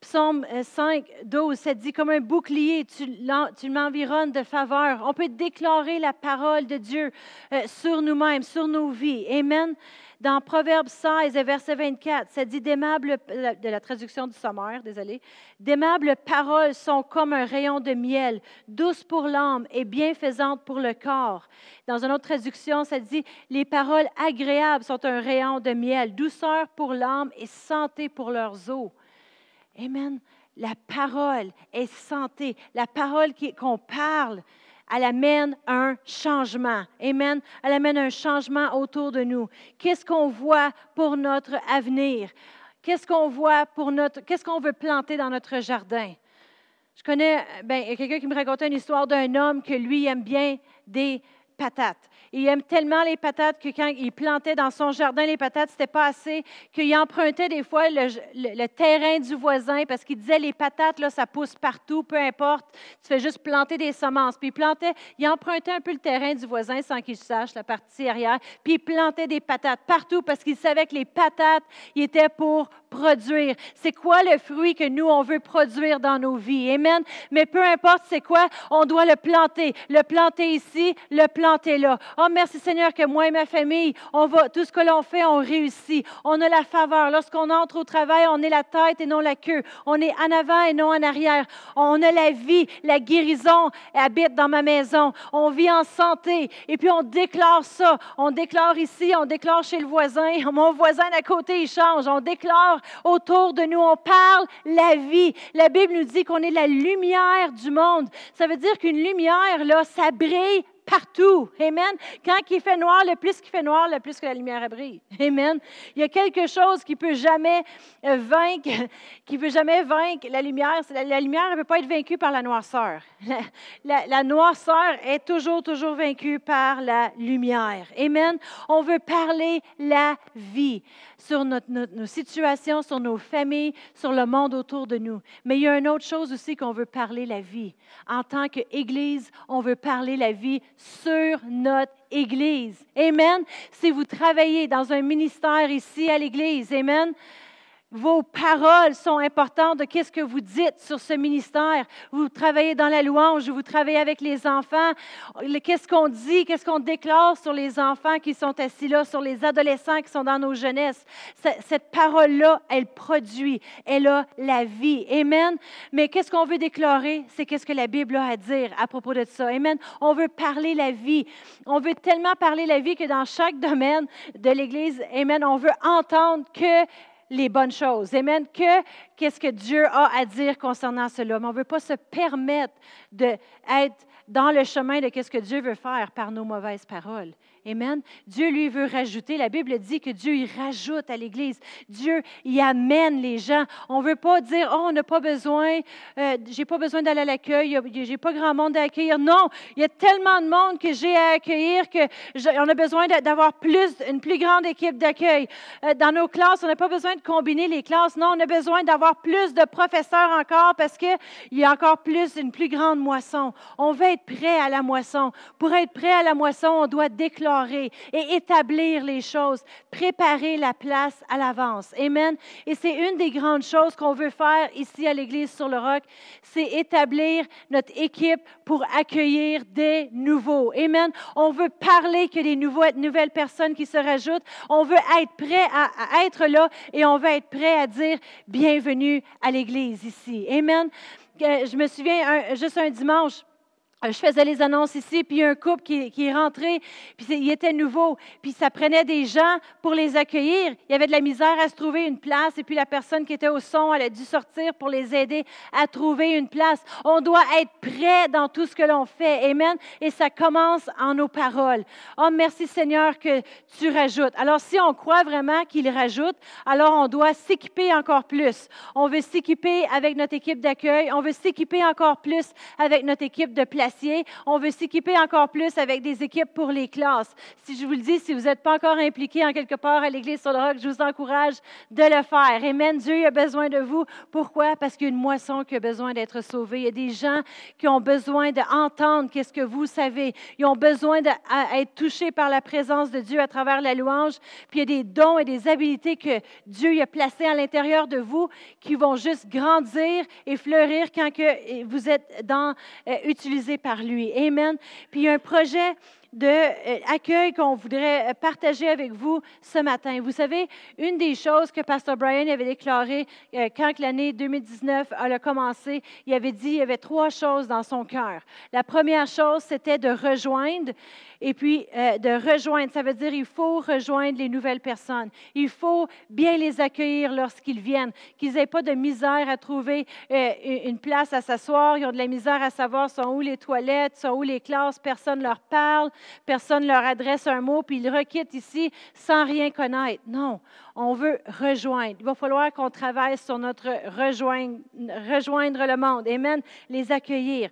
Psaume 5, 12, ça dit comme un bouclier, tu, tu m'environnes de faveur. On peut déclarer la parole de Dieu euh, sur nous-mêmes, sur nos vies. Amen. Dans Proverbe 16, verset 24, ça dit d'aimables, de la traduction du sommaire, désolé, d'aimables paroles sont comme un rayon de miel, douces pour l'âme et bienfaisantes pour le corps. Dans une autre traduction, ça dit les paroles agréables sont un rayon de miel, douceur pour l'âme et santé pour leurs os. Amen. La parole est santé. La parole qu'on parle, elle amène un changement. Amen. Elle amène un changement autour de nous. Qu'est-ce qu'on voit pour notre avenir? Qu'est-ce qu'on voit pour notre, qu'est-ce qu'on veut planter dans notre jardin? Je connais, ben, il y a quelqu'un qui me racontait une histoire d'un homme que lui aime bien des patates. Il aime tellement les patates que quand il plantait dans son jardin les patates, c'était pas assez, qu'il empruntait des fois le, terrain du voisin parce qu'il disait les patates, là, ça pousse partout, peu importe, tu fais juste planter des semences. Puis il plantait, il empruntait un peu le terrain du voisin sans qu'il sache, la partie arrière, puis il plantait des patates partout parce qu'il savait que les patates, ils étaient pour produire. C'est quoi le fruit que nous, on veut produire dans nos vies? Amen. Mais peu importe c'est quoi, on doit le planter. Le planter ici, le planter là. Oh, merci Seigneur que moi et ma famille, on va, tout ce que l'on fait, on réussit. On a la faveur. Lorsqu'on entre au travail, on est la tête et non la queue. On est en avant et non en arrière. On a la vie, la guérison habite dans ma maison. On vit en santé. Et puis on déclare ça. On déclare ici, on déclare chez le voisin. <laughs> Mon voisin d'à côté, il change. On déclare autour de nous. On parle la vie. La Bible nous dit qu'on est la lumière du monde. Ça veut dire qu'une lumière, là, ça brille partout. Amen. Quand il fait noir, le plus qu'il fait noir, le plus que la lumière brille. <laughs> Amen. Il y a quelque chose qui peut jamais euh, vaincre, <laughs> qui peut jamais vaincre la lumière. La, lumière ne peut pas être vaincue par la noirceur. <laughs> La, noirceur est toujours, toujours vaincue par la lumière. Amen. On veut parler la vie sur nos situations, sur nos familles, sur le monde autour de nous. Mais il y a une autre chose aussi qu'on veut parler la vie. En tant qu'Église, on veut parler la vie sur notre Église. Amen. Si vous travaillez dans un ministère ici à l'Église, Amen, vos paroles sont importantes de qu'est-ce que vous dites sur ce ministère. Vous travaillez dans la louange, vous travaillez avec les enfants. Qu'est-ce qu'on dit, qu'est-ce qu'on déclare sur les enfants qui sont assis là, sur les adolescents qui sont dans nos jeunesses? Cette parole-là, elle produit, elle a la vie. Amen. Mais qu'est-ce qu'on veut déclarer? C'est qu'est-ce que la Bible a à dire à propos de ça. Amen. On veut parler la vie. On veut tellement parler la vie que dans chaque domaine de l'Église, Amen, on veut entendre que les bonnes choses. Amen. Que qu'est-ce que Dieu a à dire concernant cela? Mais on ne veut pas se permettre d'être dans le chemin de qu'est-ce que Dieu veut faire par nos mauvaises paroles. Amen. Dieu lui veut rajouter. La Bible dit que Dieu y rajoute à l'Église. Dieu y amène les gens. On ne veut pas dire, oh, on n'a pas besoin, euh, j'ai pas besoin d'aller à l'accueil, j'ai pas grand monde à accueillir. Non, il y a tellement de monde que j'ai à accueillir qu'on a besoin d'avoir plus, une plus grande équipe d'accueil. Euh, dans nos classes, on n'a pas besoin de combiner les classes. Non, on a besoin d'avoir plus de professeurs encore parce qu'il y a encore plus, une plus grande moisson. On veut être prêt à la moisson. Pour être prêt à la moisson, on doit déclarer et établir les choses, préparer la place à l'avance. Amen. Et c'est une des grandes choses qu'on veut faire ici à l'Église sur le Roc, c'est établir notre équipe pour accueillir des nouveaux. Amen. On veut parler que des nouveaux, nouvelles personnes qui se rajoutent. On veut être prêt à, être là et on veut être prêt à dire bienvenue à l'Église ici. Amen. Euh, je me souviens, juste un dimanche, je faisais les annonces ici, puis un couple qui, est rentré, puis il était nouveau, puis ça prenait des gens pour les accueillir. Il y avait de la misère à se trouver une place, et puis la personne qui était au son, elle a dû sortir pour les aider à trouver une place. On doit être prêt dans tout ce que l'on fait. Amen. Et ça commence en nos paroles. Oh, merci Seigneur que tu rajoutes. Alors, si on croit vraiment qu'il rajoute, alors on doit s'équiper encore plus. On veut s'équiper avec notre équipe d'accueil, on veut s'équiper encore plus avec notre équipe de place on veut s'équiper encore plus avec des équipes pour les classes. Si je vous le dis, si vous n'êtes pas encore impliqué en quelque part à l'Église sur le roc, je vous encourage de le faire. Amen. Dieu a besoin de vous. Pourquoi? Parce qu'il y a une moisson qui a besoin d'être sauvée. Il y a des gens qui ont besoin d'entendre qu'est-ce que vous savez. Ils ont besoin d'être touchés par la présence de Dieu à travers la louange. Puis il y a des dons et des habiletés que Dieu a placés à l'intérieur de vous qui vont juste grandir et fleurir quand que vous êtes dans, euh, utilisés par lui. Amen. Puis un projet d'accueil euh, qu'on voudrait partager avec vous ce matin. Vous savez, une des choses que Pasteur Brian avait déclaré euh, quand l'année 2019 a commencé, il avait dit il y avait trois choses dans son cœur. La première chose, c'était de rejoindre et puis, euh, de rejoindre, ça veut dire il faut rejoindre les nouvelles personnes. Il faut bien les accueillir lorsqu'ils viennent, qu'ils n'aient pas de misère à trouver euh, une place à s'asseoir. Ils ont de la misère à savoir sont où les toilettes, sont où les classes. Personne ne leur parle, personne ne leur adresse un mot, puis ils requittent ici sans rien connaître. Non, on veut rejoindre. Il va falloir qu'on travaille sur notre rejoindre, le monde. Amen. Les accueillir.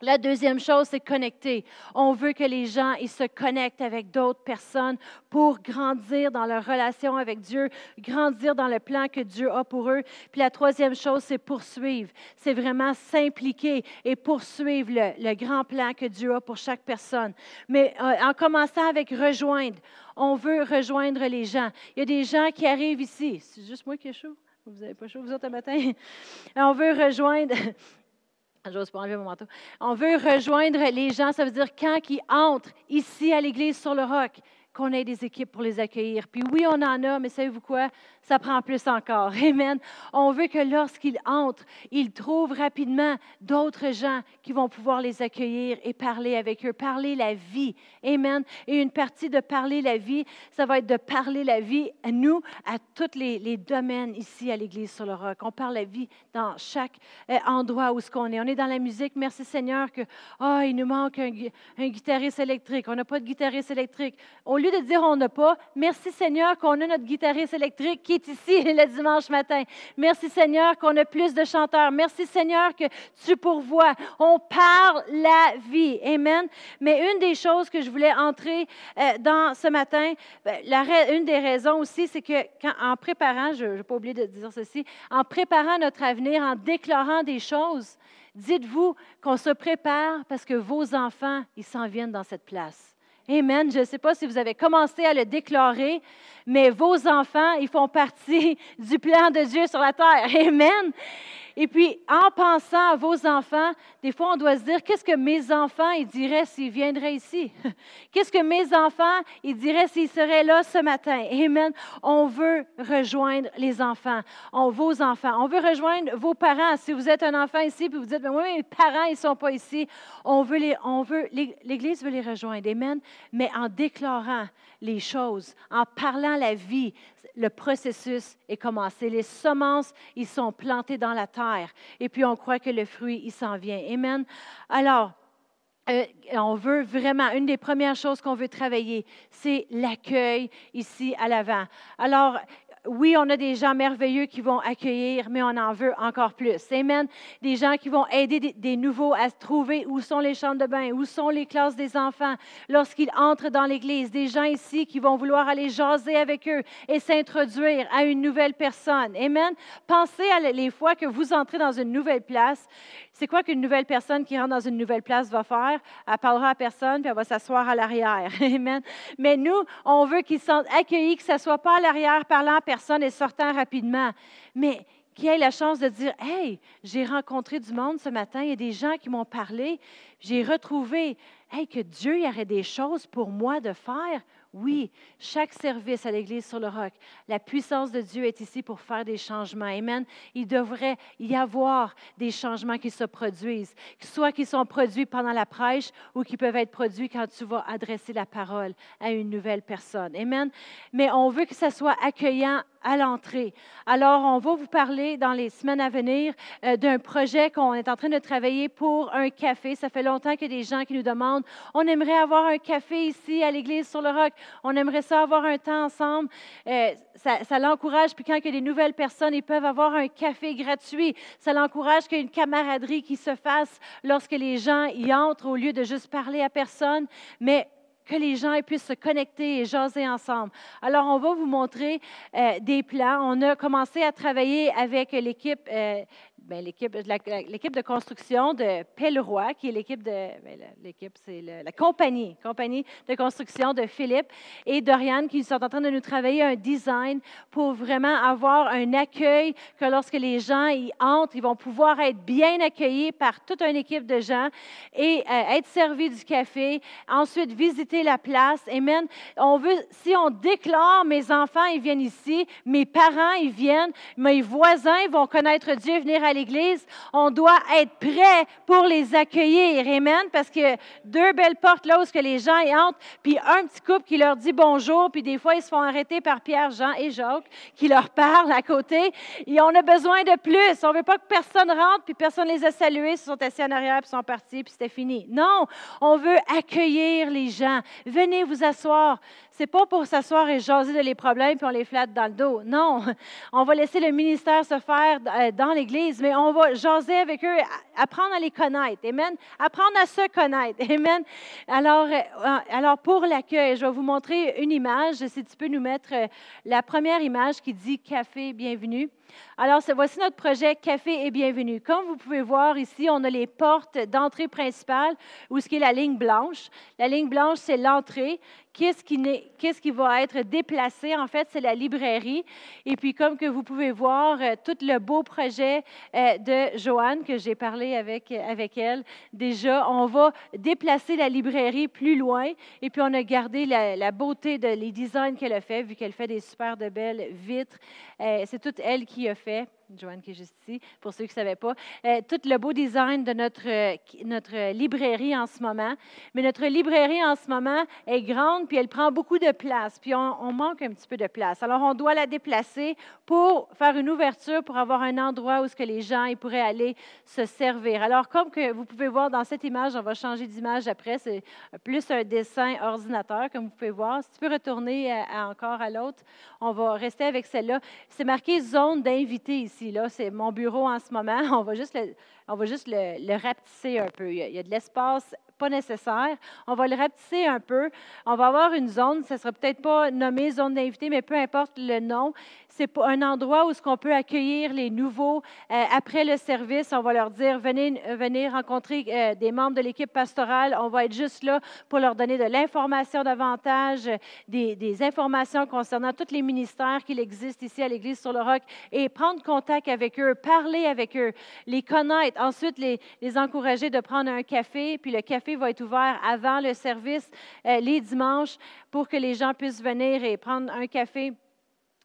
La deuxième chose, c'est connecter. On veut que les gens ils se connectent avec d'autres personnes pour grandir dans leur relation avec Dieu, grandir dans le plan que Dieu a pour eux. Puis la troisième chose, c'est poursuivre. C'est vraiment s'impliquer et poursuivre le, grand plan que Dieu a pour chaque personne. Mais euh, en commençant avec rejoindre, on veut rejoindre les gens. Il y a des gens qui arrivent ici. C'est juste moi qui ai chaud. Vous n'avez pas chaud, vous autres, matin? <laughs> On veut rejoindre J'ose pas enlever mon manteau. On veut rejoindre les gens, ça veut dire quand ils entrent ici à l'église sur le roc, qu'on ait des équipes pour les accueillir. Puis oui, on en a, mais savez-vous quoi? Ça prend plus encore. <laughs> Amen. On veut que lorsqu'ils entrent, ils trouvent rapidement d'autres gens qui vont pouvoir les accueillir et parler avec eux, parler la vie. Amen. Et une partie de parler la vie, ça va être de parler la vie à nous, à tous les, domaines ici à l'Église sur le roc. On parle la vie dans chaque euh, endroit où ce qu'on est. On est dans la musique. Merci Seigneur que, oh, il nous manque un, guitariste électrique. On n'a pas de guitariste électrique. De dire on n'a pas, merci Seigneur qu'on a notre guitariste électrique qui est ici <laughs> le dimanche matin. Merci Seigneur qu'on a plus de chanteurs. Merci Seigneur que tu pourvois. On parle la vie. Amen. Mais une des choses que je voulais entrer euh, dans ce matin, ben, une des raisons aussi, c'est que en préparant, je n'ai pas oublié de dire ceci, en préparant notre avenir, en déclarant des choses, dites-vous qu'on se prépare parce que vos enfants, ils s'en viennent dans cette place. Amen. Je ne sais pas si vous avez commencé à le déclarer, mais vos enfants, ils font partie <laughs> du plan de Dieu sur la terre. Amen. Et puis, en pensant à vos enfants, des fois, on doit se dire, qu'est-ce que mes enfants, ils diraient s'ils viendraient ici? <laughs> Qu'est-ce que mes enfants, ils diraient s'ils seraient là ce matin? Amen. On veut rejoindre les enfants, on, vos enfants. On veut rejoindre vos parents. Si vous êtes un enfant ici, puis vous dites, mais oui, mes parents, ils ne sont pas ici. On veut les, on veut, l'Église veut les rejoindre. Amen. Mais en déclarant les choses, en parlant la vie, le processus est commencé. Les semences, ils sont plantées dans la terre. Et puis, on croit que le fruit, il s'en vient. Amen. Alors, euh, on veut vraiment, une des premières choses qu'on veut travailler, c'est l'accueil ici à l'avant. Alors, oui, on a des gens merveilleux qui vont accueillir, mais on en veut encore plus. Amen. Des gens qui vont aider des, nouveaux à se trouver où sont les chambres de bain, où sont les classes des enfants? Lorsqu'ils entrent dans l'Église. Des gens ici qui vont vouloir aller jaser avec eux et s'introduire à une nouvelle personne. Amen. Pensez à les fois que vous entrez dans une nouvelle place. C'est quoi qu'une nouvelle personne qui rentre dans une nouvelle place va faire? Elle parlera à personne, puis elle va s'asseoir à l'arrière. <laughs> Amen. Mais nous, on veut qu'ils sentent accueillis, que ce ne soit pas à l'arrière parlant à personne et sortant rapidement, mais qu'ils aient la chance de dire Hey, j'ai rencontré du monde ce matin, il y a des gens qui m'ont parlé, j'ai retrouvé hey, que Dieu y aurait des choses pour moi de faire. Oui, chaque service à l'Église sur le roc, la puissance de Dieu est ici pour faire des changements. Amen. Il devrait y avoir des changements qui se produisent, soit qui sont produits pendant la prêche ou qui peuvent être produits quand tu vas adresser la parole à une nouvelle personne. Amen. Mais on veut que ça soit accueillant à l'entrée. Alors, on va vous parler dans les semaines à venir euh, d'un projet qu'on est en train de travailler pour un café. Ça fait longtemps que des gens qui nous demandent, on aimerait avoir un café ici à l'Église sur le Roc. On aimerait ça avoir un temps ensemble. Euh, ça, l'encourage. Puis quand il y a des nouvelles personnes, ils peuvent avoir un café gratuit. Ça l'encourage qu'il y ait une camaraderie qui se fasse lorsque les gens y entrent au lieu de juste parler à personne. Mais que les gens puissent se connecter et jaser ensemble. Alors, on va vous montrer euh, des plans. On a commencé à travailler avec l'équipe euh, l'équipe, l'équipe de construction de Pelleroy, qui est l'équipe de, ben, l'équipe, c'est la compagnie, compagnie de construction de Philippe et Doriane, qui sont en train de nous travailler un design pour vraiment avoir un accueil que lorsque les gens y entrent, ils vont pouvoir être bien accueillis par toute une équipe de gens et euh, être servis du café, ensuite visiter la place. Amen. On veut, si on déclare, mes enfants, ils viennent ici, mes parents, ils viennent, mes voisins vont connaître Dieu, venir à l'Église, on doit être prêt pour les accueillir. Amen. Parce que deux belles portes là où que les gens y entrent, puis un petit couple qui leur dit bonjour, puis des fois ils se font arrêter par Pierre, Jean et Jacques qui leur <laughs> parlent à côté. Et on a besoin de plus. On ne veut pas que personne rentre, puis personne les a salués, ils sont assis en arrière, puis sont partis, puis c'était fini. Non, on veut accueillir les gens. Venez vous asseoir n'est pas pour s'asseoir et jaser de les problèmes puis on les flatte dans le dos. Non, <laughs> on va laisser le ministère se faire euh, dans l'Église, mais on va jaser avec eux, apprendre à les connaître. Amen. Apprendre à se connaître. <laughs> Amen. Alors, euh, alors pour l'accueil, je vais vous montrer une image. Si tu peux nous mettre euh, la première image qui dit café, bienvenue. Alors, voici notre projet Café et Bienvenue. Comme vous pouvez voir ici, on a les portes d'entrée principale où ce qui est la ligne blanche. La ligne blanche, c'est l'entrée. Qu'est-ce qui, va être déplacé? En fait, c'est la librairie. Et puis, comme que vous pouvez voir, euh, tout le beau projet euh, de Joanne, que j'ai parlé avec, avec elle, déjà, on va déplacer la librairie plus loin. Et puis, on a gardé la, beauté de les designs qu'elle a fait, vu qu'elle fait des super de belles vitres. Euh, c'est toute elle qui a fait. Joanne qui est juste ici, pour ceux qui ne savaient pas, euh, tout le beau design de notre, euh, notre librairie en ce moment. Mais notre librairie en ce moment est grande, puis elle prend beaucoup de place, puis on, manque un petit peu de place. Alors, on doit la déplacer pour faire une ouverture, pour avoir un endroit où ce que les gens ils pourraient aller se servir. Alors, comme que vous pouvez voir dans cette image, on va changer d'image après, c'est plus un dessin ordinateur, comme vous pouvez voir. Si tu peux retourner encore à l'autre, on va rester avec celle-là. C'est marqué zone d'invité ici là, c'est mon bureau en ce moment. <laughs> On va juste le, on va juste le, rapetisser un peu. Il y a, de l'espace pas nécessaire. On va le rapetisser un peu. On va avoir une zone, ça ne sera peut-être pas nommé zone d'invité, mais peu importe le nom c'est un endroit où ce qu'on peut accueillir les nouveaux euh, après le service. On va leur dire venez, rencontrer euh, des membres de l'équipe pastorale. On va être juste là pour leur donner de l'information davantage, des, informations concernant tous les ministères qu'il existe ici à l'Église sur le Roc et prendre contact avec eux, parler avec eux, les connaître. Ensuite, les encourager de prendre un café. Puis le café va être ouvert avant le service euh, les dimanches pour que les gens puissent venir et prendre un café.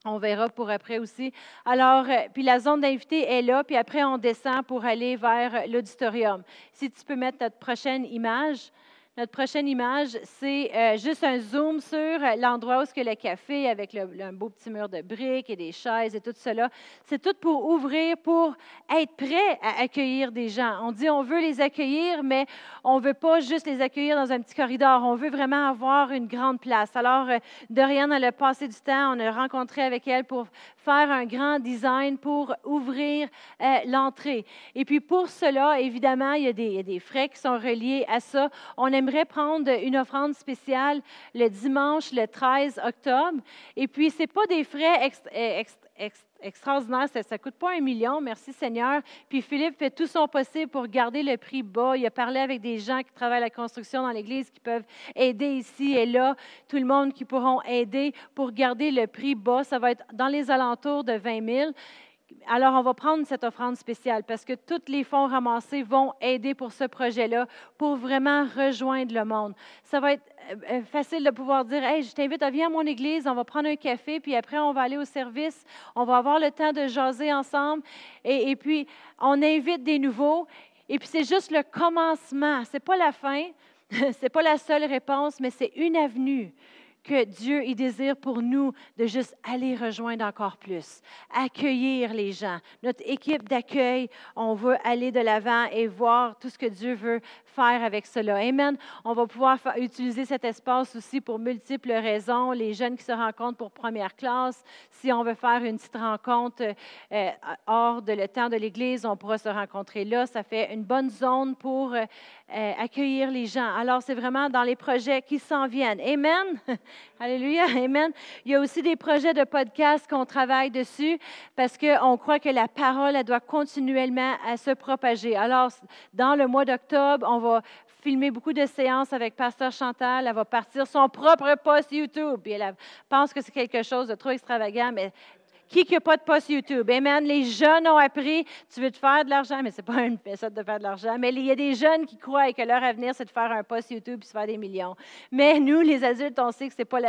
On verra pour après aussi. Alors, euh, puis la zone d'invité est là, puis après, on descend pour aller vers l'auditorium. Si tu peux mettre notre prochaine image. Notre prochaine image, c'est euh, juste un zoom sur l'endroit où est-ce que le café, avec un beau petit mur de briques et des chaises et tout cela, c'est tout pour ouvrir, pour être prêt à accueillir des gens. On dit on veut les accueillir, mais on ne veut pas juste les accueillir dans un petit corridor. On veut vraiment avoir une grande place. Alors, euh, Dorian, elle a passé du temps, on a rencontré avec elle pour faire un grand design pour ouvrir euh, l'entrée. Et puis pour cela, évidemment, il y, a des, a frais qui sont reliés à ça. On aimerait prendre une offrande spéciale le dimanche, le 13 octobre. Et puis, ce n'est pas des frais extraordinaires, ça ne coûte pas un million, merci Seigneur. Puis Philippe fait tout son possible pour garder le prix bas. Il a parlé avec des gens qui travaillent à la construction dans l'Église qui peuvent aider ici et là, tout le monde qui pourront aider pour garder le prix bas. Ça va être dans les alentours de 20 000 alors, on va prendre cette offrande spéciale parce que tous les fonds ramassés vont aider pour ce projet-là, pour vraiment rejoindre le monde. Ça va être euh, euh, facile de pouvoir dire Hey, je t'invite à venir à mon église, on va prendre un café, puis après, on va aller au service, on va avoir le temps de jaser ensemble, et, et puis on invite des nouveaux. Et puis, c'est juste le commencement, ce n'est pas la fin, <laughs> ce n'est pas la seule réponse, mais c'est une avenue que Dieu il désire pour nous de juste aller rejoindre encore plus, accueillir les gens. Notre équipe d'accueil, on veut aller de l'avant et voir tout ce que Dieu veut faire avec cela. Amen. On va pouvoir utiliser cet espace aussi pour multiples raisons. Les jeunes qui se rencontrent pour première classe, si on veut faire une petite rencontre euh, hors de le temps de l'Église, on pourra se rencontrer là. Ça fait une bonne zone pour euh, euh, accueillir les gens. Alors, c'est vraiment dans les projets qui s'en viennent. Amen. <laughs> Alléluia. Amen. Il y a aussi des projets de podcast qu'on travaille dessus parce qu'on croit que la parole, elle doit continuellement se propager. Alors, dans le mois d'octobre, on va filmer beaucoup de séances avec Pasteur Chantal. Elle va partir son propre post YouTube. Et elle pense que c'est quelque chose de trop extravagant, mais qui n'a pas de poste YouTube? Amen. Les jeunes ont appris, tu veux te faire de l'argent, mais ce n'est pas une méthode de faire de l'argent. Mais il y a des jeunes qui croient que leur avenir, c'est de faire un poste YouTube et se faire des millions. Mais nous, les adultes, on sait que ce n'est pas,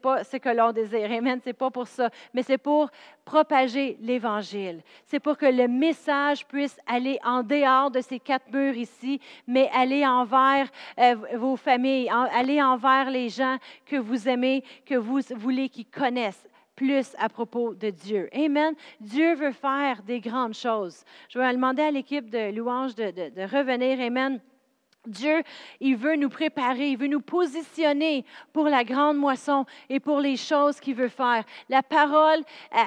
pas ce que l'on désire. Amen. Ce n'est pas pour ça. Mais c'est pour propager l'Évangile. C'est pour que le message puisse aller en dehors de ces quatre murs ici, mais aller envers euh, vos familles, aller envers les gens que vous aimez, que vous voulez qu'ils connaissent plus à propos de Dieu. Amen. Dieu veut faire des grandes choses. Je vais demander à l'équipe de louange de, de, revenir. Amen Dieu, il veut nous préparer, il veut nous positionner pour la grande moisson et pour les choses qu'il veut faire. La parole,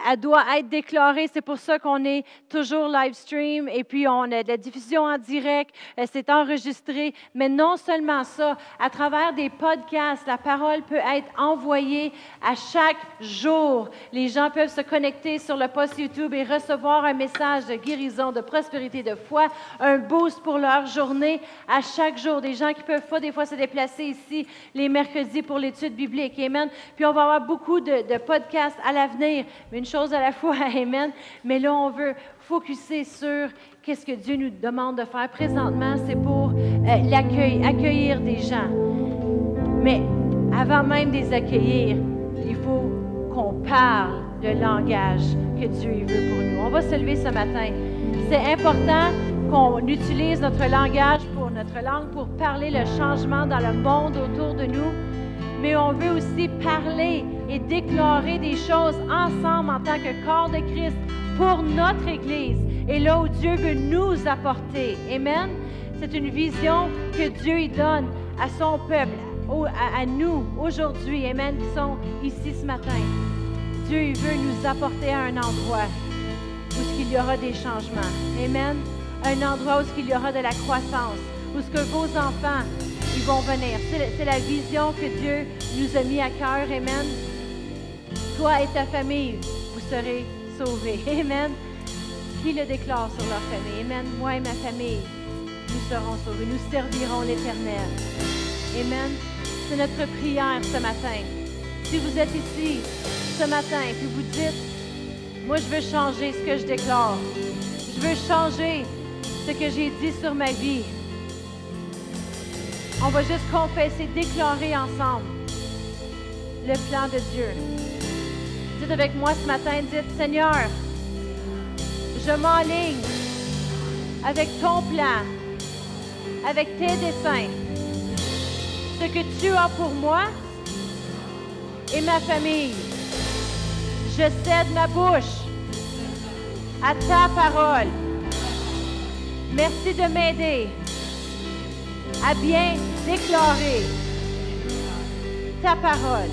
elle, doit être déclarée. C'est pour ça qu'on est toujours live stream et puis on a de la diffusion en direct. Euh, c'est enregistré. Mais non seulement ça, à travers des podcasts, la parole peut être envoyée à chaque jour. Les gens peuvent se connecter sur le post YouTube et recevoir un message de guérison, de prospérité, de foi, un boost pour leur journée à chaque jour, des gens qui peuvent pas des fois se déplacer ici les mercredis pour l'étude biblique. Amen. Puis on va avoir beaucoup de, podcasts à l'avenir, une chose à la <laughs> fois. Amen. Mais là, on veut focuser sur qu'est-ce que Dieu nous demande de faire présentement. C'est pour euh, l'accueil, accueillir des gens. Mais avant même de les accueillir, il faut qu'on parle le langage que Dieu veut pour nous. On va se lever ce matin. C'est important qu'on utilise notre langage notre langue pour parler le changement dans le monde autour de nous, mais on veut aussi parler et déclarer des choses ensemble en tant que corps de Christ pour notre Église et là où Dieu veut nous apporter. Amen. C'est une vision que Dieu y donne à son peuple, à, nous aujourd'hui, Amen, qui sont ici ce matin. Dieu veut nous apporter à un endroit où il y aura des changements. Amen. Un endroit où il y aura de la croissance où ce que vos enfants, ils vont venir. C'est la vision que Dieu nous a mis à cœur. Amen. Toi et ta famille, vous serez sauvés. <laughs> Amen. Qui le déclare sur leur famille? Amen. Moi et ma famille, nous serons sauvés. Nous servirons l'Éternel. Amen. C'est notre prière ce matin. Si vous êtes ici ce matin et vous dites, moi je veux changer ce que je déclare. Je veux changer ce que j'ai dit sur ma vie. On va juste confesser, déclarer ensemble le plan de Dieu. Dites avec moi ce matin, dites, Seigneur, je m'enligne avec ton plan, avec tes desseins, ce que tu as pour moi et ma famille. Je cède ma bouche à ta parole. Merci de m'aider à bien déclarer ta parole.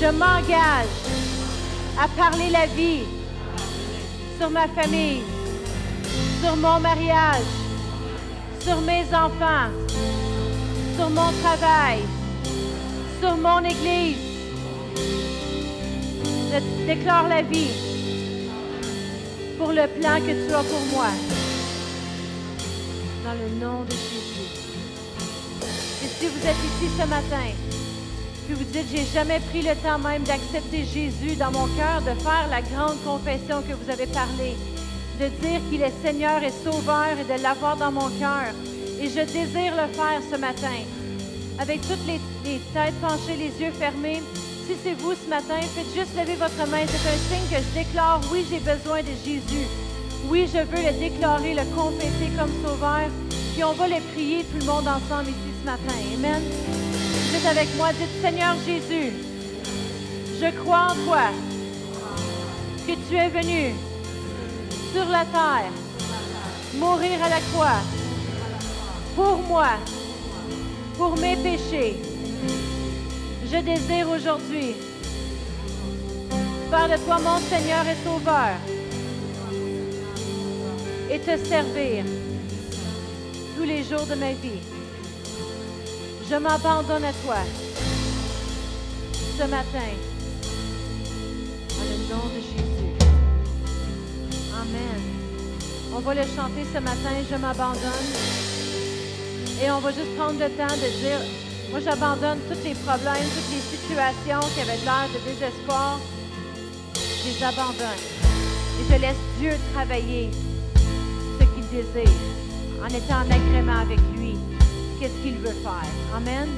Je m'engage à parler la vie sur ma famille, sur mon mariage, sur mes enfants, sur mon travail, sur mon Église. Je déclare la vie pour le plan que tu as pour moi. Dans le nom de Jésus si vous êtes ici ce matin, puis vous dites, j'ai jamais pris le temps même d'accepter Jésus dans mon cœur, de faire la grande confession que vous avez parlé, de dire qu'il est Seigneur et Sauveur et de l'avoir dans mon cœur. Et je désire le faire ce matin. Avec toutes les, les têtes penchées, les yeux fermés, si c'est vous ce matin, faites juste lever votre main. C'est un signe que je déclare, oui, j'ai besoin de Jésus. Oui, je veux le déclarer, le confesser comme Sauveur. Puis on va le prier tout le monde ensemble ici matin. Amen. Dites avec moi, dites Seigneur Jésus, je crois en toi, que tu es venu sur la terre, mourir à la croix, pour moi, pour mes péchés. Je désire aujourd'hui faire de toi mon Seigneur et Sauveur et te servir tous les jours de ma vie. Je m'abandonne à toi ce matin. Dans le nom de Jésus. Amen. On va le chanter ce matin, je m'abandonne. Et on va juste prendre le temps de dire, moi j'abandonne tous les problèmes, toutes les situations qui avaient l'air de désespoir. Je les abandonne. Et je laisse Dieu travailler désire en étant en agrément avec lui qu'est-ce qu'il veut faire? Amen?